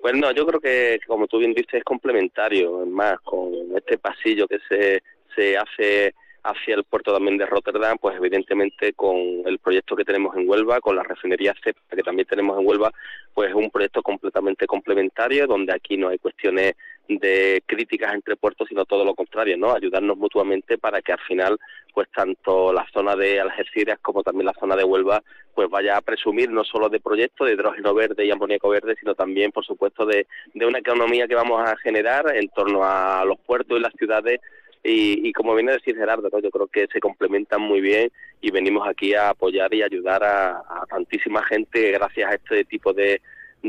Speaker 44: Pues no, yo creo que, como tú bien dices, es complementario. Es más, con este pasillo que se, se hace hacia el puerto también de Rotterdam, pues evidentemente con el proyecto que tenemos en Huelva, con la refinería CEPA que también tenemos en Huelva, pues es un proyecto completamente complementario, donde aquí no hay cuestiones de críticas entre puertos, sino todo lo contrario, ¿no? Ayudarnos mutuamente para que al final, pues tanto la zona de Algeciras como también la zona de Huelva, pues vaya a presumir no solo de proyectos de hidrógeno verde y amoníaco verde, sino también, por supuesto, de, de una economía que vamos a generar en torno a los puertos y las ciudades y, como viene a decir Gerardo, yo creo que se complementan muy bien y venimos aquí a apoyar y ayudar a, a tantísima gente gracias a este tipo de,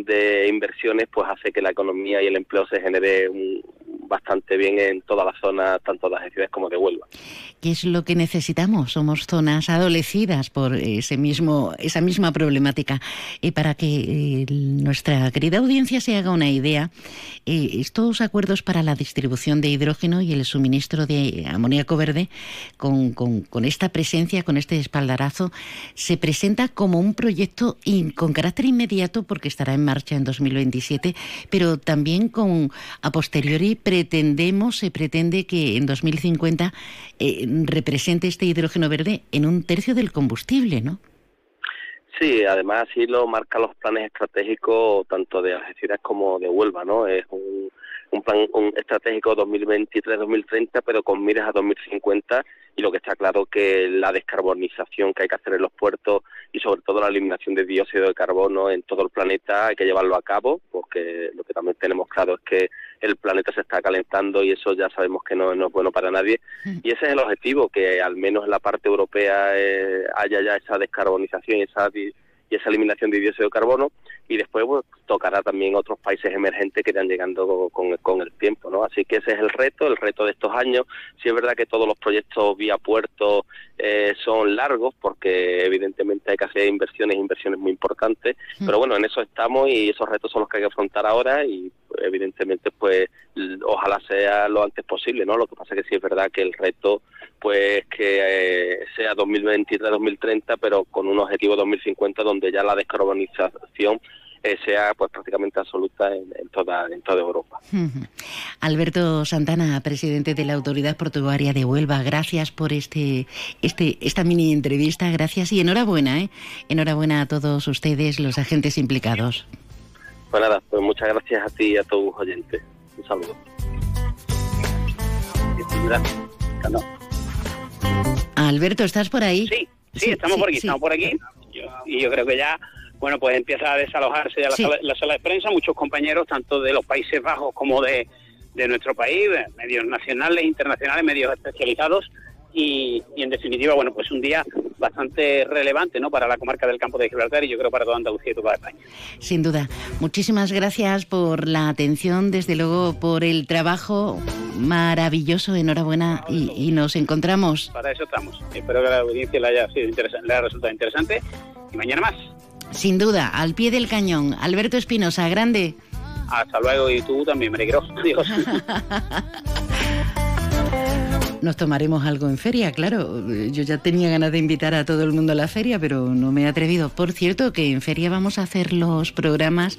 Speaker 44: de inversiones pues hace que la economía y el empleo se genere bastante bien en toda la zona, tanto de las ciudades como de Huelva.
Speaker 2: ¿Qué es lo que necesitamos? Somos zonas adolecidas por ese mismo, esa misma problemática. Y para que eh, nuestra querida audiencia se haga una idea, eh, estos acuerdos para la distribución de hidrógeno y el suministro de amoníaco verde, con, con, esta presencia, con este espaldarazo, se presenta como un proyecto con carácter inmediato porque estará en marcha en 2027, pero también con a posteriori pretendemos, se pretende que en 2050 eh, represente este hidrógeno verde en un tercio del combustible, ¿no?
Speaker 44: Sí, además así lo marcan los planes estratégicos tanto de Algeciras como de Huelva, ¿no? Es un, un plan un estratégico 2023-2030, pero con miras a 2050 y lo que está claro que la descarbonización que hay que hacer en los puertos y sobre todo la eliminación de dióxido de carbono en todo el planeta hay que llevarlo a cabo porque lo que también tenemos claro es que el planeta se está calentando y eso ya sabemos que no, es bueno para nadie. Y ese es el objetivo que al menos en la parte europea eh, haya ya esa descarbonización y esa y esa eliminación de dióxido de carbono y después pues, tocará también otros países emergentes que están llegando con, con, el tiempo, ¿no? Así que ese es el reto, el reto de estos años. Sí es verdad que todos los proyectos vía puerto eh, son largos porque evidentemente hay que hacer inversiones, inversiones muy importantes, mm. pero bueno, en eso estamos y esos retos son los que hay que afrontar ahora y evidentemente pues ojalá sea lo antes posible, ¿no? Lo que pasa es que sí es verdad que el reto pues que eh, sea 2023-2030, pero con un objetivo 2050 donde ya la descarbonización eh, sea pues prácticamente absoluta en, toda en toda Europa.
Speaker 2: Alberto Santana, presidente de la Autoridad Portuaria de Huelva, gracias por este este esta mini entrevista, gracias y enhorabuena, ¿eh? enhorabuena a todos ustedes los agentes implicados.
Speaker 44: Pues nada, pues muchas gracias a ti y a todos los oyentes. Un saludo.
Speaker 2: Alberto, ¿estás por ahí?
Speaker 42: Sí, sí, estamos por aquí, estamos por aquí. y yo creo que ya, bueno, pues empieza a desalojarse ya la, sala, la sala de prensa. Muchos compañeros, tanto de los Países Bajos como de, de nuestro país, medios nacionales, internacionales, medios especializados, y, en definitiva, bueno, pues un día bastante relevante ¿no? para la comarca del campo de Gibraltar y yo creo para toda Andalucía y toda España.
Speaker 2: Sin duda. Muchísimas gracias por la atención, desde luego por el trabajo maravilloso, enhorabuena y, nos encontramos.
Speaker 42: Para eso estamos. Espero que la audiencia le haya, sido interesante, le haya resultado interesante y mañana más.
Speaker 2: Sin duda, al pie del cañón. Alberto Espinosa, grande.
Speaker 42: Hasta luego y tú también, me Adiós.
Speaker 2: nos tomaremos algo en feria, claro. Yo ya tenía ganas de invitar a todo el mundo a la feria, pero no me he atrevido. Por cierto, que en feria vamos a hacer los programas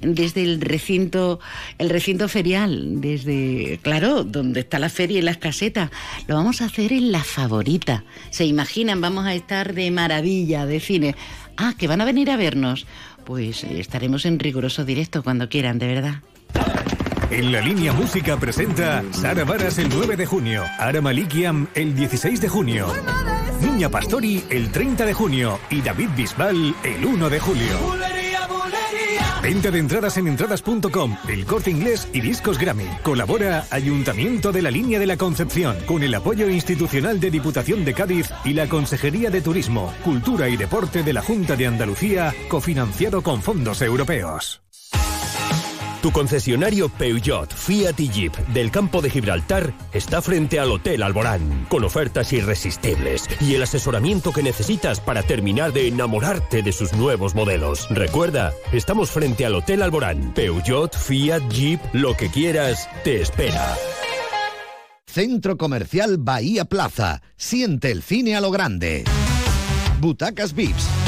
Speaker 2: desde el recinto, el recinto ferial, desde, claro, donde está la feria y las casetas. Lo vamos a hacer en la favorita. Se imaginan, vamos a estar de maravilla, de cine. Ah, que van a venir a vernos. Pues eh, estaremos en riguroso directo cuando quieran, de verdad.
Speaker 15: En la línea música presenta Sara Varas el 9 de junio, Ara Malikiam el 16 de junio, Niña Pastori el 30 de junio y David Bisbal el 1 de julio. Venta de entradas en entradas.com, El Corte Inglés y Discos Grammy. Colabora Ayuntamiento de la Línea de la Concepción con el apoyo institucional de Diputación de Cádiz y la Consejería de Turismo, Cultura y Deporte de la Junta de Andalucía, cofinanciado con fondos europeos.
Speaker 45: Tu concesionario Peugeot, Fiat y Jeep del campo de Gibraltar está frente al Hotel Alborán, con ofertas irresistibles y el asesoramiento que necesitas para terminar de enamorarte de sus nuevos modelos. Recuerda, estamos frente al Hotel Alborán. Peugeot, Fiat, Jeep, lo que quieras, te espera.
Speaker 46: Centro Comercial Bahía Plaza. Siente el cine a lo grande. Butacas VIPs,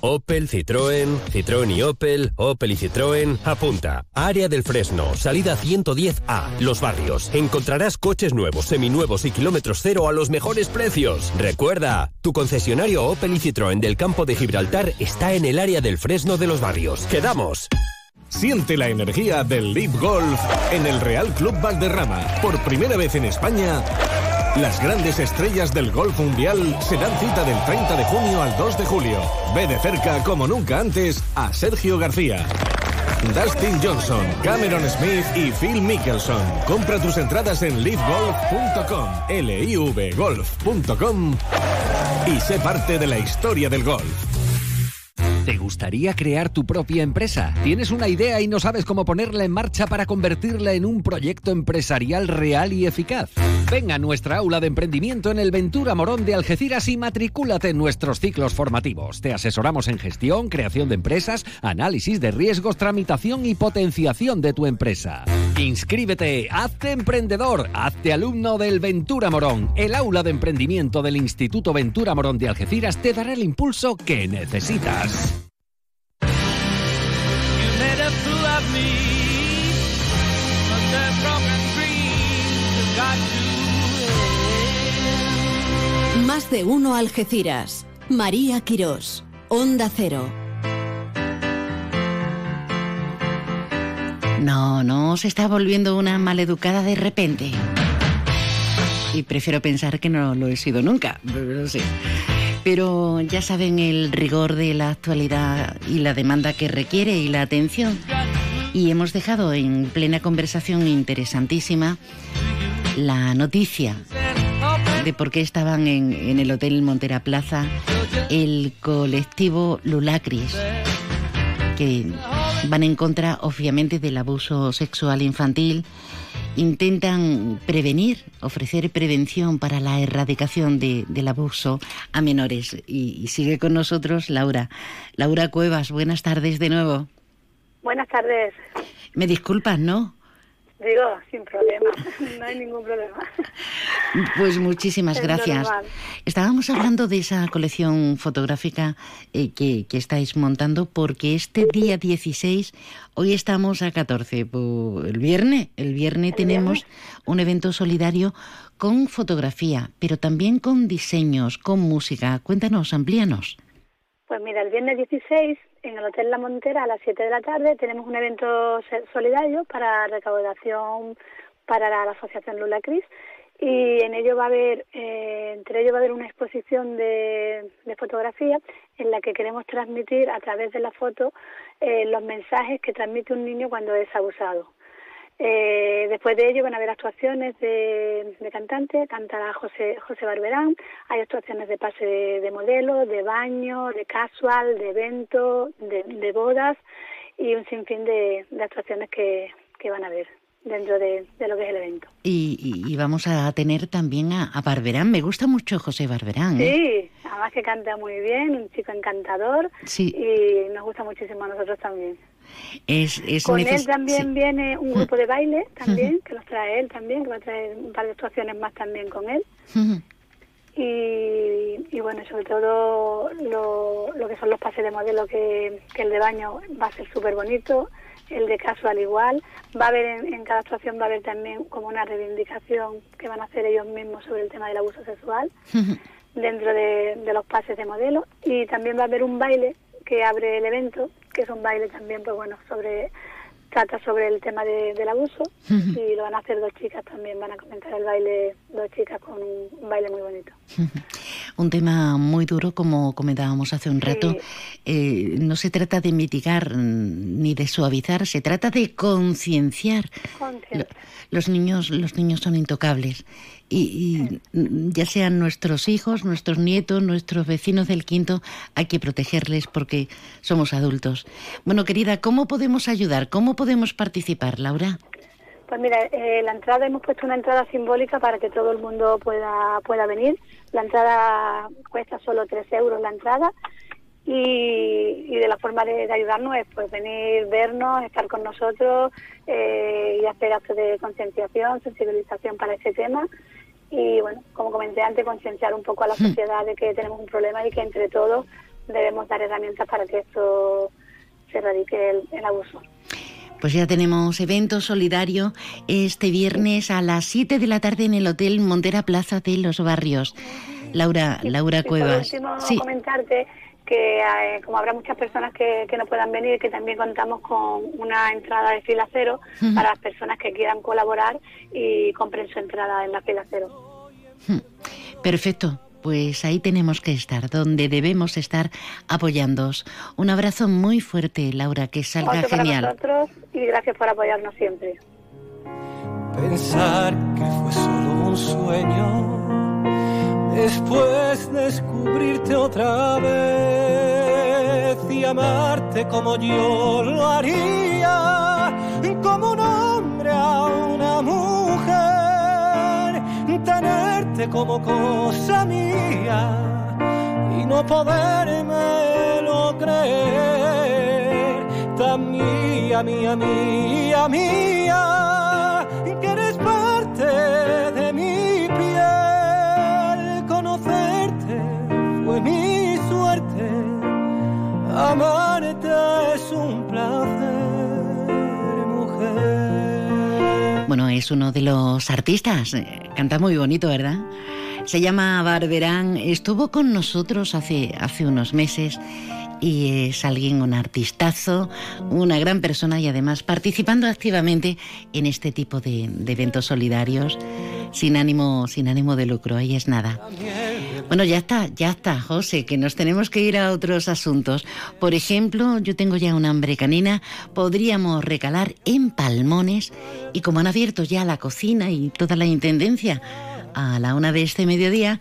Speaker 45: Opel, Citroën, Citroën y Opel, Opel y Citroën, apunta. Área del Fresno, salida 110A, Los Barrios. Encontrarás coches nuevos, seminuevos y kilómetros cero a los mejores precios. Recuerda, tu concesionario Opel y Citroën del campo de Gibraltar está en el área del Fresno de Los Barrios. ¡Quedamos!
Speaker 15: Siente la energía del Leap Golf en el Real Club Valderrama. Por primera vez en España, las grandes estrellas del golf mundial se dan cita del 30 de junio al 2 de julio. Ve de cerca, como nunca antes, a Sergio García. Dustin Johnson, Cameron Smith y Phil Mickelson. Compra tus entradas en livegolf.com, livgolf.com y sé parte de la historia del golf.
Speaker 3: ¿Te gustaría crear tu propia empresa? ¿Tienes una idea y no sabes cómo ponerla en marcha para convertirla en un proyecto empresarial real y eficaz? Ven a nuestra aula de emprendimiento en el Ventura Morón de Algeciras y matricúlate en nuestros ciclos formativos. Te asesoramos en gestión, creación de empresas, análisis de riesgos, tramitación y potenciación de tu empresa. Inscríbete, hazte emprendedor, hazte alumno del Ventura Morón. El aula de emprendimiento del Instituto Ventura Morón de Algeciras te dará el impulso que necesitas.
Speaker 1: Más de uno Algeciras. María Quirós. Onda Cero.
Speaker 2: No, no se está volviendo una maleducada de repente. Y prefiero pensar que no lo he sido nunca, sí. Pero ya saben el rigor de la actualidad y la demanda que requiere y la atención. Y hemos dejado en plena conversación interesantísima la noticia de por qué estaban en, el Hotel Montera Plaza el colectivo Lulacris, que van en contra, obviamente, del abuso sexual infantil. Intentan prevenir, ofrecer prevención para la erradicación de- del abuso a menores. Y, y sigue con nosotros Laura. Laura Cuevas, buenas tardes de nuevo.
Speaker 41: Buenas tardes.
Speaker 2: Me disculpas, ¿no?
Speaker 41: Digo, sin problema, no hay ningún problema.
Speaker 2: Pues muchísimas
Speaker 41: Es
Speaker 2: gracias.
Speaker 41: normal.
Speaker 2: Estábamos hablando de esa colección fotográfica eh, que, que estáis montando porque este día 16, hoy estamos a 14, po- el viernes, el viernes tenemos un evento solidario con fotografía, pero también con diseños, con música. Cuéntanos, amplíanos.
Speaker 41: Pues mira, el viernes 16 en el Hotel La Montera a las 7 de la tarde tenemos un evento solidario para recaudación para la, la Asociación Lula Cris y en ello va a haber, eh, entre ellos va a haber una exposición de, de fotografía en la que queremos transmitir a través de la foto eh, los mensajes que transmite un niño cuando es abusado. Eh, después de ello van a haber actuaciones de, de cantante, cantará José, José Barberán, hay actuaciones de pase de, de modelo, de baño, de casual, de evento, de, de bodas y un sinfín de, de actuaciones que, que van a ver dentro de, lo que es el evento.
Speaker 2: Y, vamos a tener también a, Barberán. Me gusta mucho José Barberán.
Speaker 41: ¿eh? Sí, además que canta muy bien, un chico encantador.
Speaker 2: Sí.
Speaker 41: Y nos gusta muchísimo a nosotros también.
Speaker 2: Es, es
Speaker 41: Con él también viene un grupo de baile también, que los trae él también, que va a traer un par de actuaciones más también con él. y, y, bueno, sobre todo lo, lo, que son los pases de modelo, que, que el de baño va a ser súper bonito el de caso al igual. Va a haber en, cada actuación va a haber también como una reivindicación que van a hacer ellos mismos sobre el tema del abuso sexual dentro de, de, los pases de modelo. Y también va a haber un baile que abre el evento, que es un baile también pues bueno sobre trata sobre el tema del abuso y lo van a hacer dos chicas también, van a comentar el baile dos chicas con un, baile muy bonito.
Speaker 2: un tema muy duro, como comentábamos hace un rato. Eh, no se trata de mitigar ni de suavizar, se trata de concienciar. Los niños, los niños son intocables y, ya sean nuestros hijos, nuestros nietos, nuestros vecinos del quinto, hay que protegerles porque somos adultos. Bueno, querida, ¿cómo podemos ayudar? ¿Cómo podemos participar, Laura?
Speaker 41: Pues mira, eh, la entrada hemos puesto una entrada simbólica para que todo el mundo pueda pueda venir. La entrada cuesta solo 3 euros la entrada y, de la forma de, ayudarnos es pues venir, vernos, estar con nosotros eh, y hacer actos de concienciación, sensibilización para ese tema y bueno, como comenté antes, concienciar un poco a la hmm. sociedad de que tenemos un problema y que entre todos debemos dar herramientas para que esto se erradique el, abuso.
Speaker 2: Pues ya tenemos evento solidario este viernes a las 7 de la tarde en el Hotel Montera Plaza de los Barrios. Laura, Laura Cuevas.
Speaker 41: sí. comentarte que eh, como habrá muchas personas que, que, no puedan venir, que también contamos con una entrada de fila cero para las personas que quieran colaborar y compren su entrada en la fila cero.
Speaker 2: Perfecto. Pues ahí tenemos que estar, donde debemos estar apoyándoos. Un abrazo muy fuerte, Laura, que salga genial.
Speaker 41: Para y gracias por apoyarnos siempre.
Speaker 47: Pensar que fue solo un sueño después descubrirte otra vez y amarte como yo lo haría, como un hombre a una mujer, tenerte como cosa mía y no lo creer, tan mía, mía, mía, mía, Amarte es un placer, mujer.
Speaker 2: Bueno, es uno de los artistas. Eh, canta muy bonito, ¿verdad? Se llama Barberán. Estuvo con nosotros hace, hace unos meses y es alguien, un artistazo, una gran persona y además participando activamente en este tipo de, eventos solidarios sin ánimo, sin ánimo de lucro. Ahí es nada. Bueno, ya está, ya está, José, que nos tenemos que ir a otros asuntos. Por ejemplo, yo tengo ya un hambre canina, podríamos recalar en Palmones y como han abierto ya la cocina y toda la intendencia a la una de este mediodía,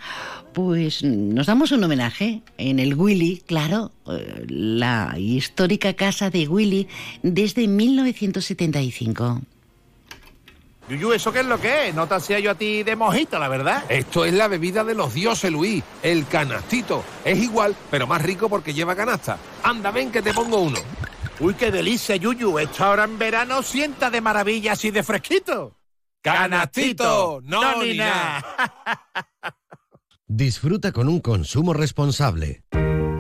Speaker 2: pues nos damos un homenaje en el Willy, claro, eh, la histórica casa de Willy desde 1975.
Speaker 48: Yuyu, ¿eso qué es lo que es? No te hacía yo a ti de mojito, la verdad.
Speaker 49: Esto es la bebida de los dioses, Luis. El canastito. Es igual, pero más rico porque lleva canasta. Anda, ven que te pongo uno.
Speaker 48: Uy, qué delicia, Yuyu. Esto ahora en verano sienta de maravilla así de fresquito.
Speaker 49: ¡Canastito! ¡No, ni nada!
Speaker 46: Disfruta con un consumo responsable.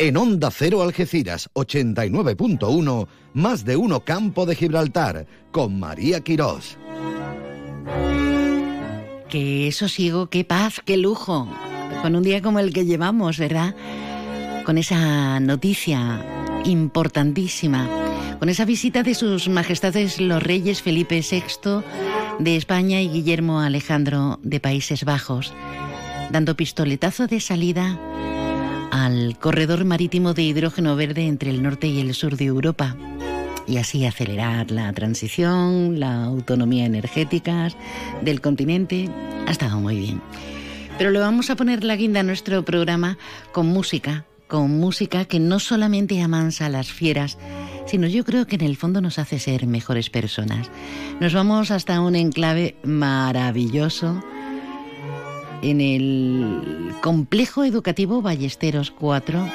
Speaker 46: En Onda Cero Algeciras 89.1, más de uno Campo de Gibraltar, con María Quirós.
Speaker 2: Qué sosiego, qué paz, qué lujo. Con un día como el que llevamos, ¿verdad? Con esa noticia importantísima, con esa visita de sus majestades los reyes Felipe VI de España y Guillermo Alejandro de Países Bajos, dando pistoletazo de salida al corredor marítimo de hidrógeno verde entre el norte y el sur de Europa y así acelerar la transición, la autonomía energética del continente. Ha estado muy bien. Pero le vamos a poner la guinda a nuestro programa con música, con música que no solamente amansa a las fieras, sino yo creo que en el fondo nos hace ser mejores personas. Nos vamos hasta un enclave maravilloso en el complejo educativo Ballesteros 4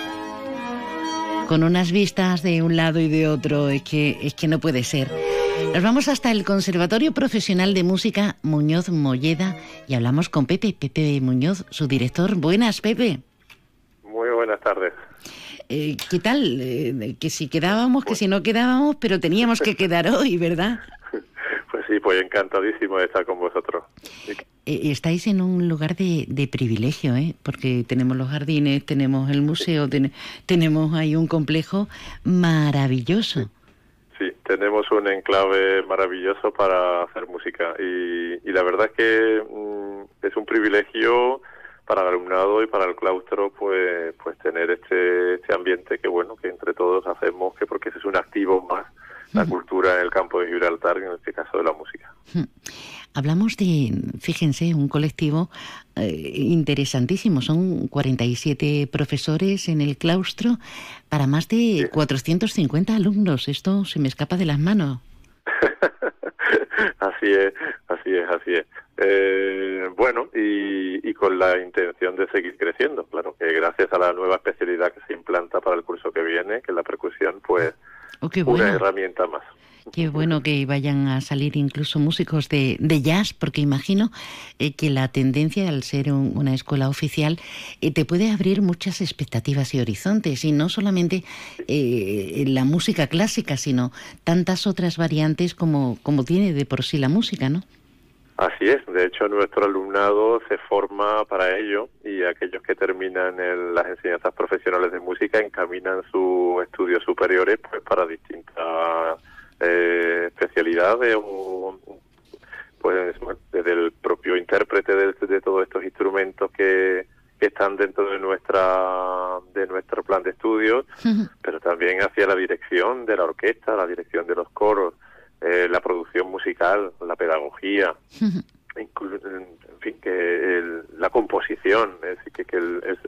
Speaker 2: con unas vistas de un lado y de otro, es que, es que no puede ser. Nos vamos hasta el Conservatorio Profesional de Música Muñoz Molleda y hablamos con Pepe, Pepe Muñoz, su director. Buenas, Pepe.
Speaker 50: Muy buenas tardes.
Speaker 2: Eh, ¿Qué tal? Eh, que si quedábamos, que si no quedábamos, pero teníamos que quedar hoy, ¿verdad?
Speaker 50: Pues sí, pues encantadísimo de estar con vosotros.
Speaker 2: Eh, estáis en un lugar de, privilegio, ¿eh? porque tenemos los jardines, tenemos el museo, tenemos ahí un complejo maravilloso.
Speaker 50: Sí, tenemos un enclave maravilloso para hacer música y, la verdad es que mm, es un privilegio para el alumnado y para el claustro pues pues tener este, este ambiente que bueno que entre todos hacemos que porque ese es un activo más la cultura en el campo de Gibraltar, en este caso de la música.
Speaker 2: Hablamos de, fíjense, un colectivo eh, interesantísimo. Son 47 profesores en el claustro para más de 450 alumnos. Esto se me escapa de las manos.
Speaker 50: así es, así es, así es. Eh, bueno, y, y, con la intención de seguir creciendo, claro, que gracias a la nueva especialidad que se implanta para el curso que viene, que es la percusión, pues
Speaker 2: Oh,
Speaker 50: una herramienta más.
Speaker 2: Qué bueno que vayan a salir incluso músicos de, jazz, porque imagino eh, que la tendencia al ser una escuela oficial eh, te puede abrir muchas expectativas y horizontes, y no solamente eh, la música clásica, sino tantas otras variantes como, como tiene de por sí la música, ¿no?
Speaker 50: Así es, de hecho nuestro alumnado se forma para ello y aquellos que terminan las enseñanzas profesionales de música encaminan sus estudios superiores pues para distintas eh, especialidades o pues desde el propio intérprete de, todos estos instrumentos que, están dentro de nuestra de nuestro plan de estudios, pero también hacia la dirección de la orquesta, la dirección de los coros eh, la producción musical, la pedagogía, en fin, que la composición, es decir, que,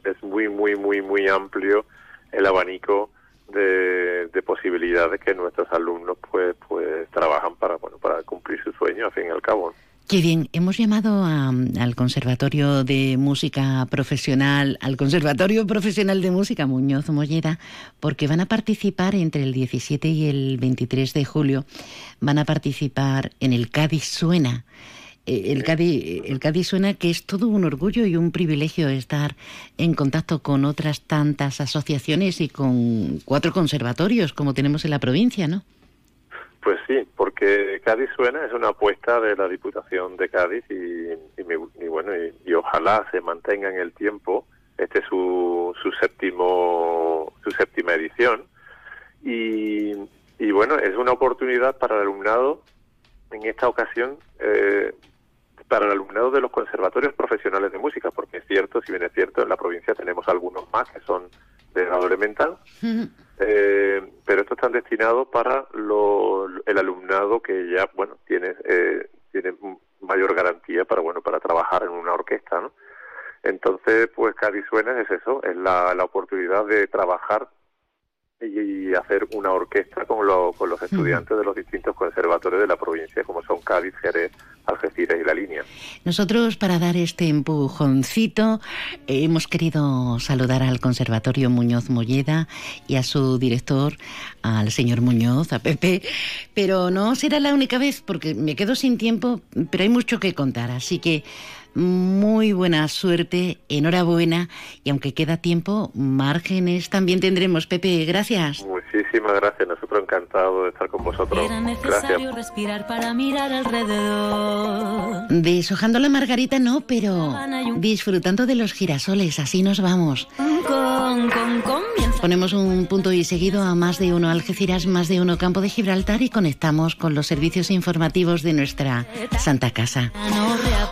Speaker 50: es, muy, muy, muy, muy amplio el abanico de, posibilidades que nuestros alumnos pues pues trabajan para bueno para cumplir su sueño al fin y al cabo.
Speaker 2: Qué bien, hemos llamado al Conservatorio de Música Profesional, al Conservatorio Profesional de Música Muñoz Molleda, porque van a participar entre el 17 y el 23 de julio, van a participar en el Cádiz Suena. Eh, el Cádiz, el Cádiz suena que es todo un orgullo y un privilegio estar en contacto con otras tantas asociaciones y con cuatro conservatorios como tenemos en la provincia, ¿no?
Speaker 50: Pues sí, porque Cádiz suena es una apuesta de la Diputación de Cádiz y, bueno y, ojalá se mantenga en el tiempo. Este es su, su séptimo su séptima edición y, bueno es una oportunidad para el alumnado en esta ocasión eh, para el alumnado de los conservatorios profesionales de música, porque es cierto, si bien es cierto, en la provincia tenemos algunos más que son de grado elemental. Eh, pero estos están destinados para el alumnado que ya bueno tiene eh, tiene mayor garantía para bueno para trabajar en una orquesta ¿no? entonces pues Cádiz Suena es eso es la, la oportunidad de trabajar y hacer una orquesta con, con los estudiantes de los distintos conservatorios de la provincia, como son Cádiz, Jerez, Algeciras y La Línea.
Speaker 2: Nosotros, para dar este empujoncito, hemos querido saludar al Conservatorio Muñoz Molleda y a su director, al señor Muñoz, a Pepe, pero no será la única vez, porque me quedo sin tiempo, pero hay mucho que contar, así que muy buena suerte, enhorabuena y aunque queda tiempo, márgenes también tendremos. Pepe, gracias.
Speaker 50: Muchísimas gracias. Nosotros encantados de estar con vosotros.
Speaker 51: Era necesario
Speaker 50: Gracias.
Speaker 51: respirar para mirar alrededor.
Speaker 2: Deshojando la margarita no, pero disfrutando de los girasoles, así nos vamos.
Speaker 51: Con, con, comienza.
Speaker 2: Ponemos un punto y seguido a más de uno Algeciras, más de uno Campo de Gibraltar y conectamos con los servicios informativos de nuestra Santa Casa.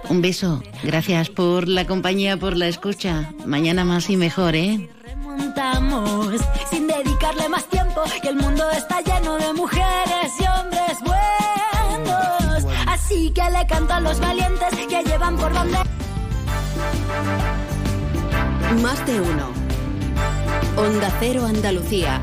Speaker 2: Un beso, gracias por la compañía, por la escucha. Mañana más y mejor, ¿eh?
Speaker 51: Remontamos sin dedicarle más tiempo y el mundo está lleno de mujeres y hombres buenos. Así que le canto a los valientes que llevan por donde.
Speaker 1: Más de uno. Onda Cero Andalucía.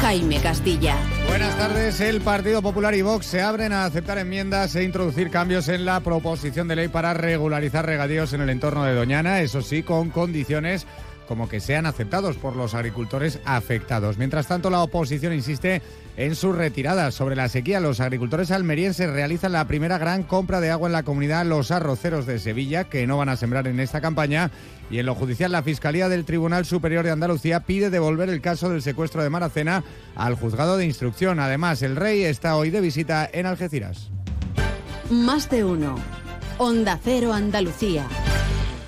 Speaker 1: Jaime Castilla.
Speaker 32: Buenas tardes. El Partido Popular y Vox se abren a aceptar enmiendas e introducir cambios en la proposición de ley para regularizar regadíos en el entorno de Doñana, eso sí, con condiciones como que sean aceptados por los agricultores afectados. Mientras tanto, la oposición insiste en su retirada. Sobre la sequía, los agricultores almerienses realizan la primera gran compra de agua en la comunidad Los Arroceros de Sevilla, que no van a sembrar en esta campaña. Y en lo judicial, la Fiscalía del Tribunal Superior de Andalucía pide devolver el caso del secuestro de Maracena al juzgado de instrucción. Además, el rey está hoy de visita en Algeciras.
Speaker 1: Más de uno. Onda Cero Andalucía.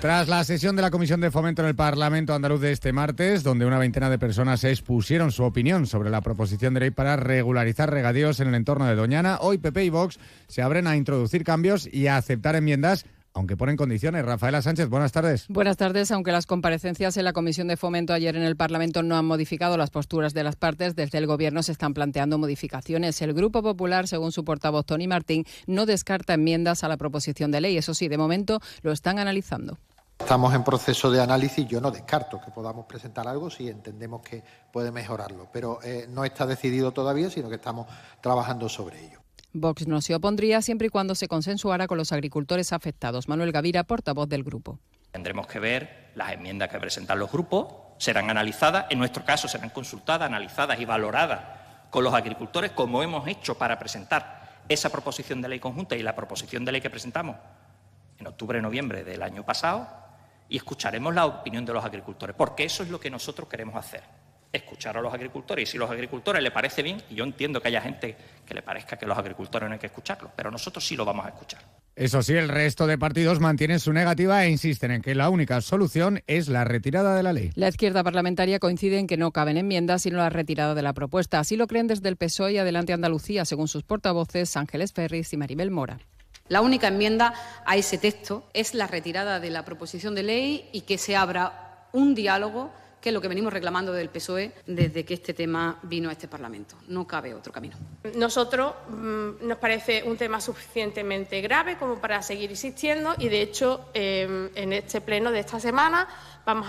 Speaker 32: Tras la sesión de la Comisión de Fomento en el Parlamento andaluz de este martes, donde una veintena de personas expusieron su opinión sobre la proposición de ley para regularizar regadíos en el entorno de Doñana, hoy PP y Vox se abren a introducir cambios y a aceptar enmiendas aunque ponen condiciones. Rafaela Sánchez, buenas tardes.
Speaker 52: Buenas tardes. Aunque las comparecencias en la Comisión de Fomento ayer en el Parlamento no han modificado las posturas de las partes, desde el Gobierno se están planteando modificaciones. El Grupo Popular, según su portavoz Tony Martín, no descarta enmiendas a la proposición de ley. Eso sí, de momento lo están analizando.
Speaker 53: Estamos en proceso de análisis. Yo no descarto que podamos presentar algo si entendemos que puede mejorarlo, pero eh, no está decidido todavía, sino que estamos trabajando sobre ello.
Speaker 52: Vox no se opondría siempre y cuando se consensuara con los agricultores afectados. Manuel Gavira, portavoz del grupo.
Speaker 47: Tendremos que ver las enmiendas que presentan los grupos, serán analizadas, en nuestro caso serán consultadas, analizadas y valoradas con los agricultores, como hemos hecho para presentar esa proposición de ley conjunta y la proposición de ley que presentamos en octubre-noviembre del año pasado, y escucharemos la opinión de los agricultores, porque eso es lo que nosotros queremos hacer escuchar a los agricultores y si a los agricultores les parece bien, y yo entiendo que haya gente que le parezca que los agricultores no hay que escucharlos, pero nosotros sí lo vamos a escuchar.
Speaker 32: Eso sí, el resto de partidos mantienen su negativa e insisten en que la única solución es la retirada de la ley.
Speaker 52: La izquierda parlamentaria coincide en que no caben enmiendas sino la retirada de la propuesta. Así lo creen desde el PSOE y Adelante Andalucía, según sus portavoces Ángeles Ferris y Maribel Mora.
Speaker 54: La única enmienda a ese texto es la retirada de la proposición de ley y que se abra un diálogo es lo que venimos reclamando del PSOE desde que este tema vino a este Parlamento. No cabe otro camino.
Speaker 44: Nosotros mmm, nos parece un tema suficientemente grave como para seguir insistiendo y, de hecho, eh, en este pleno de esta semana vamos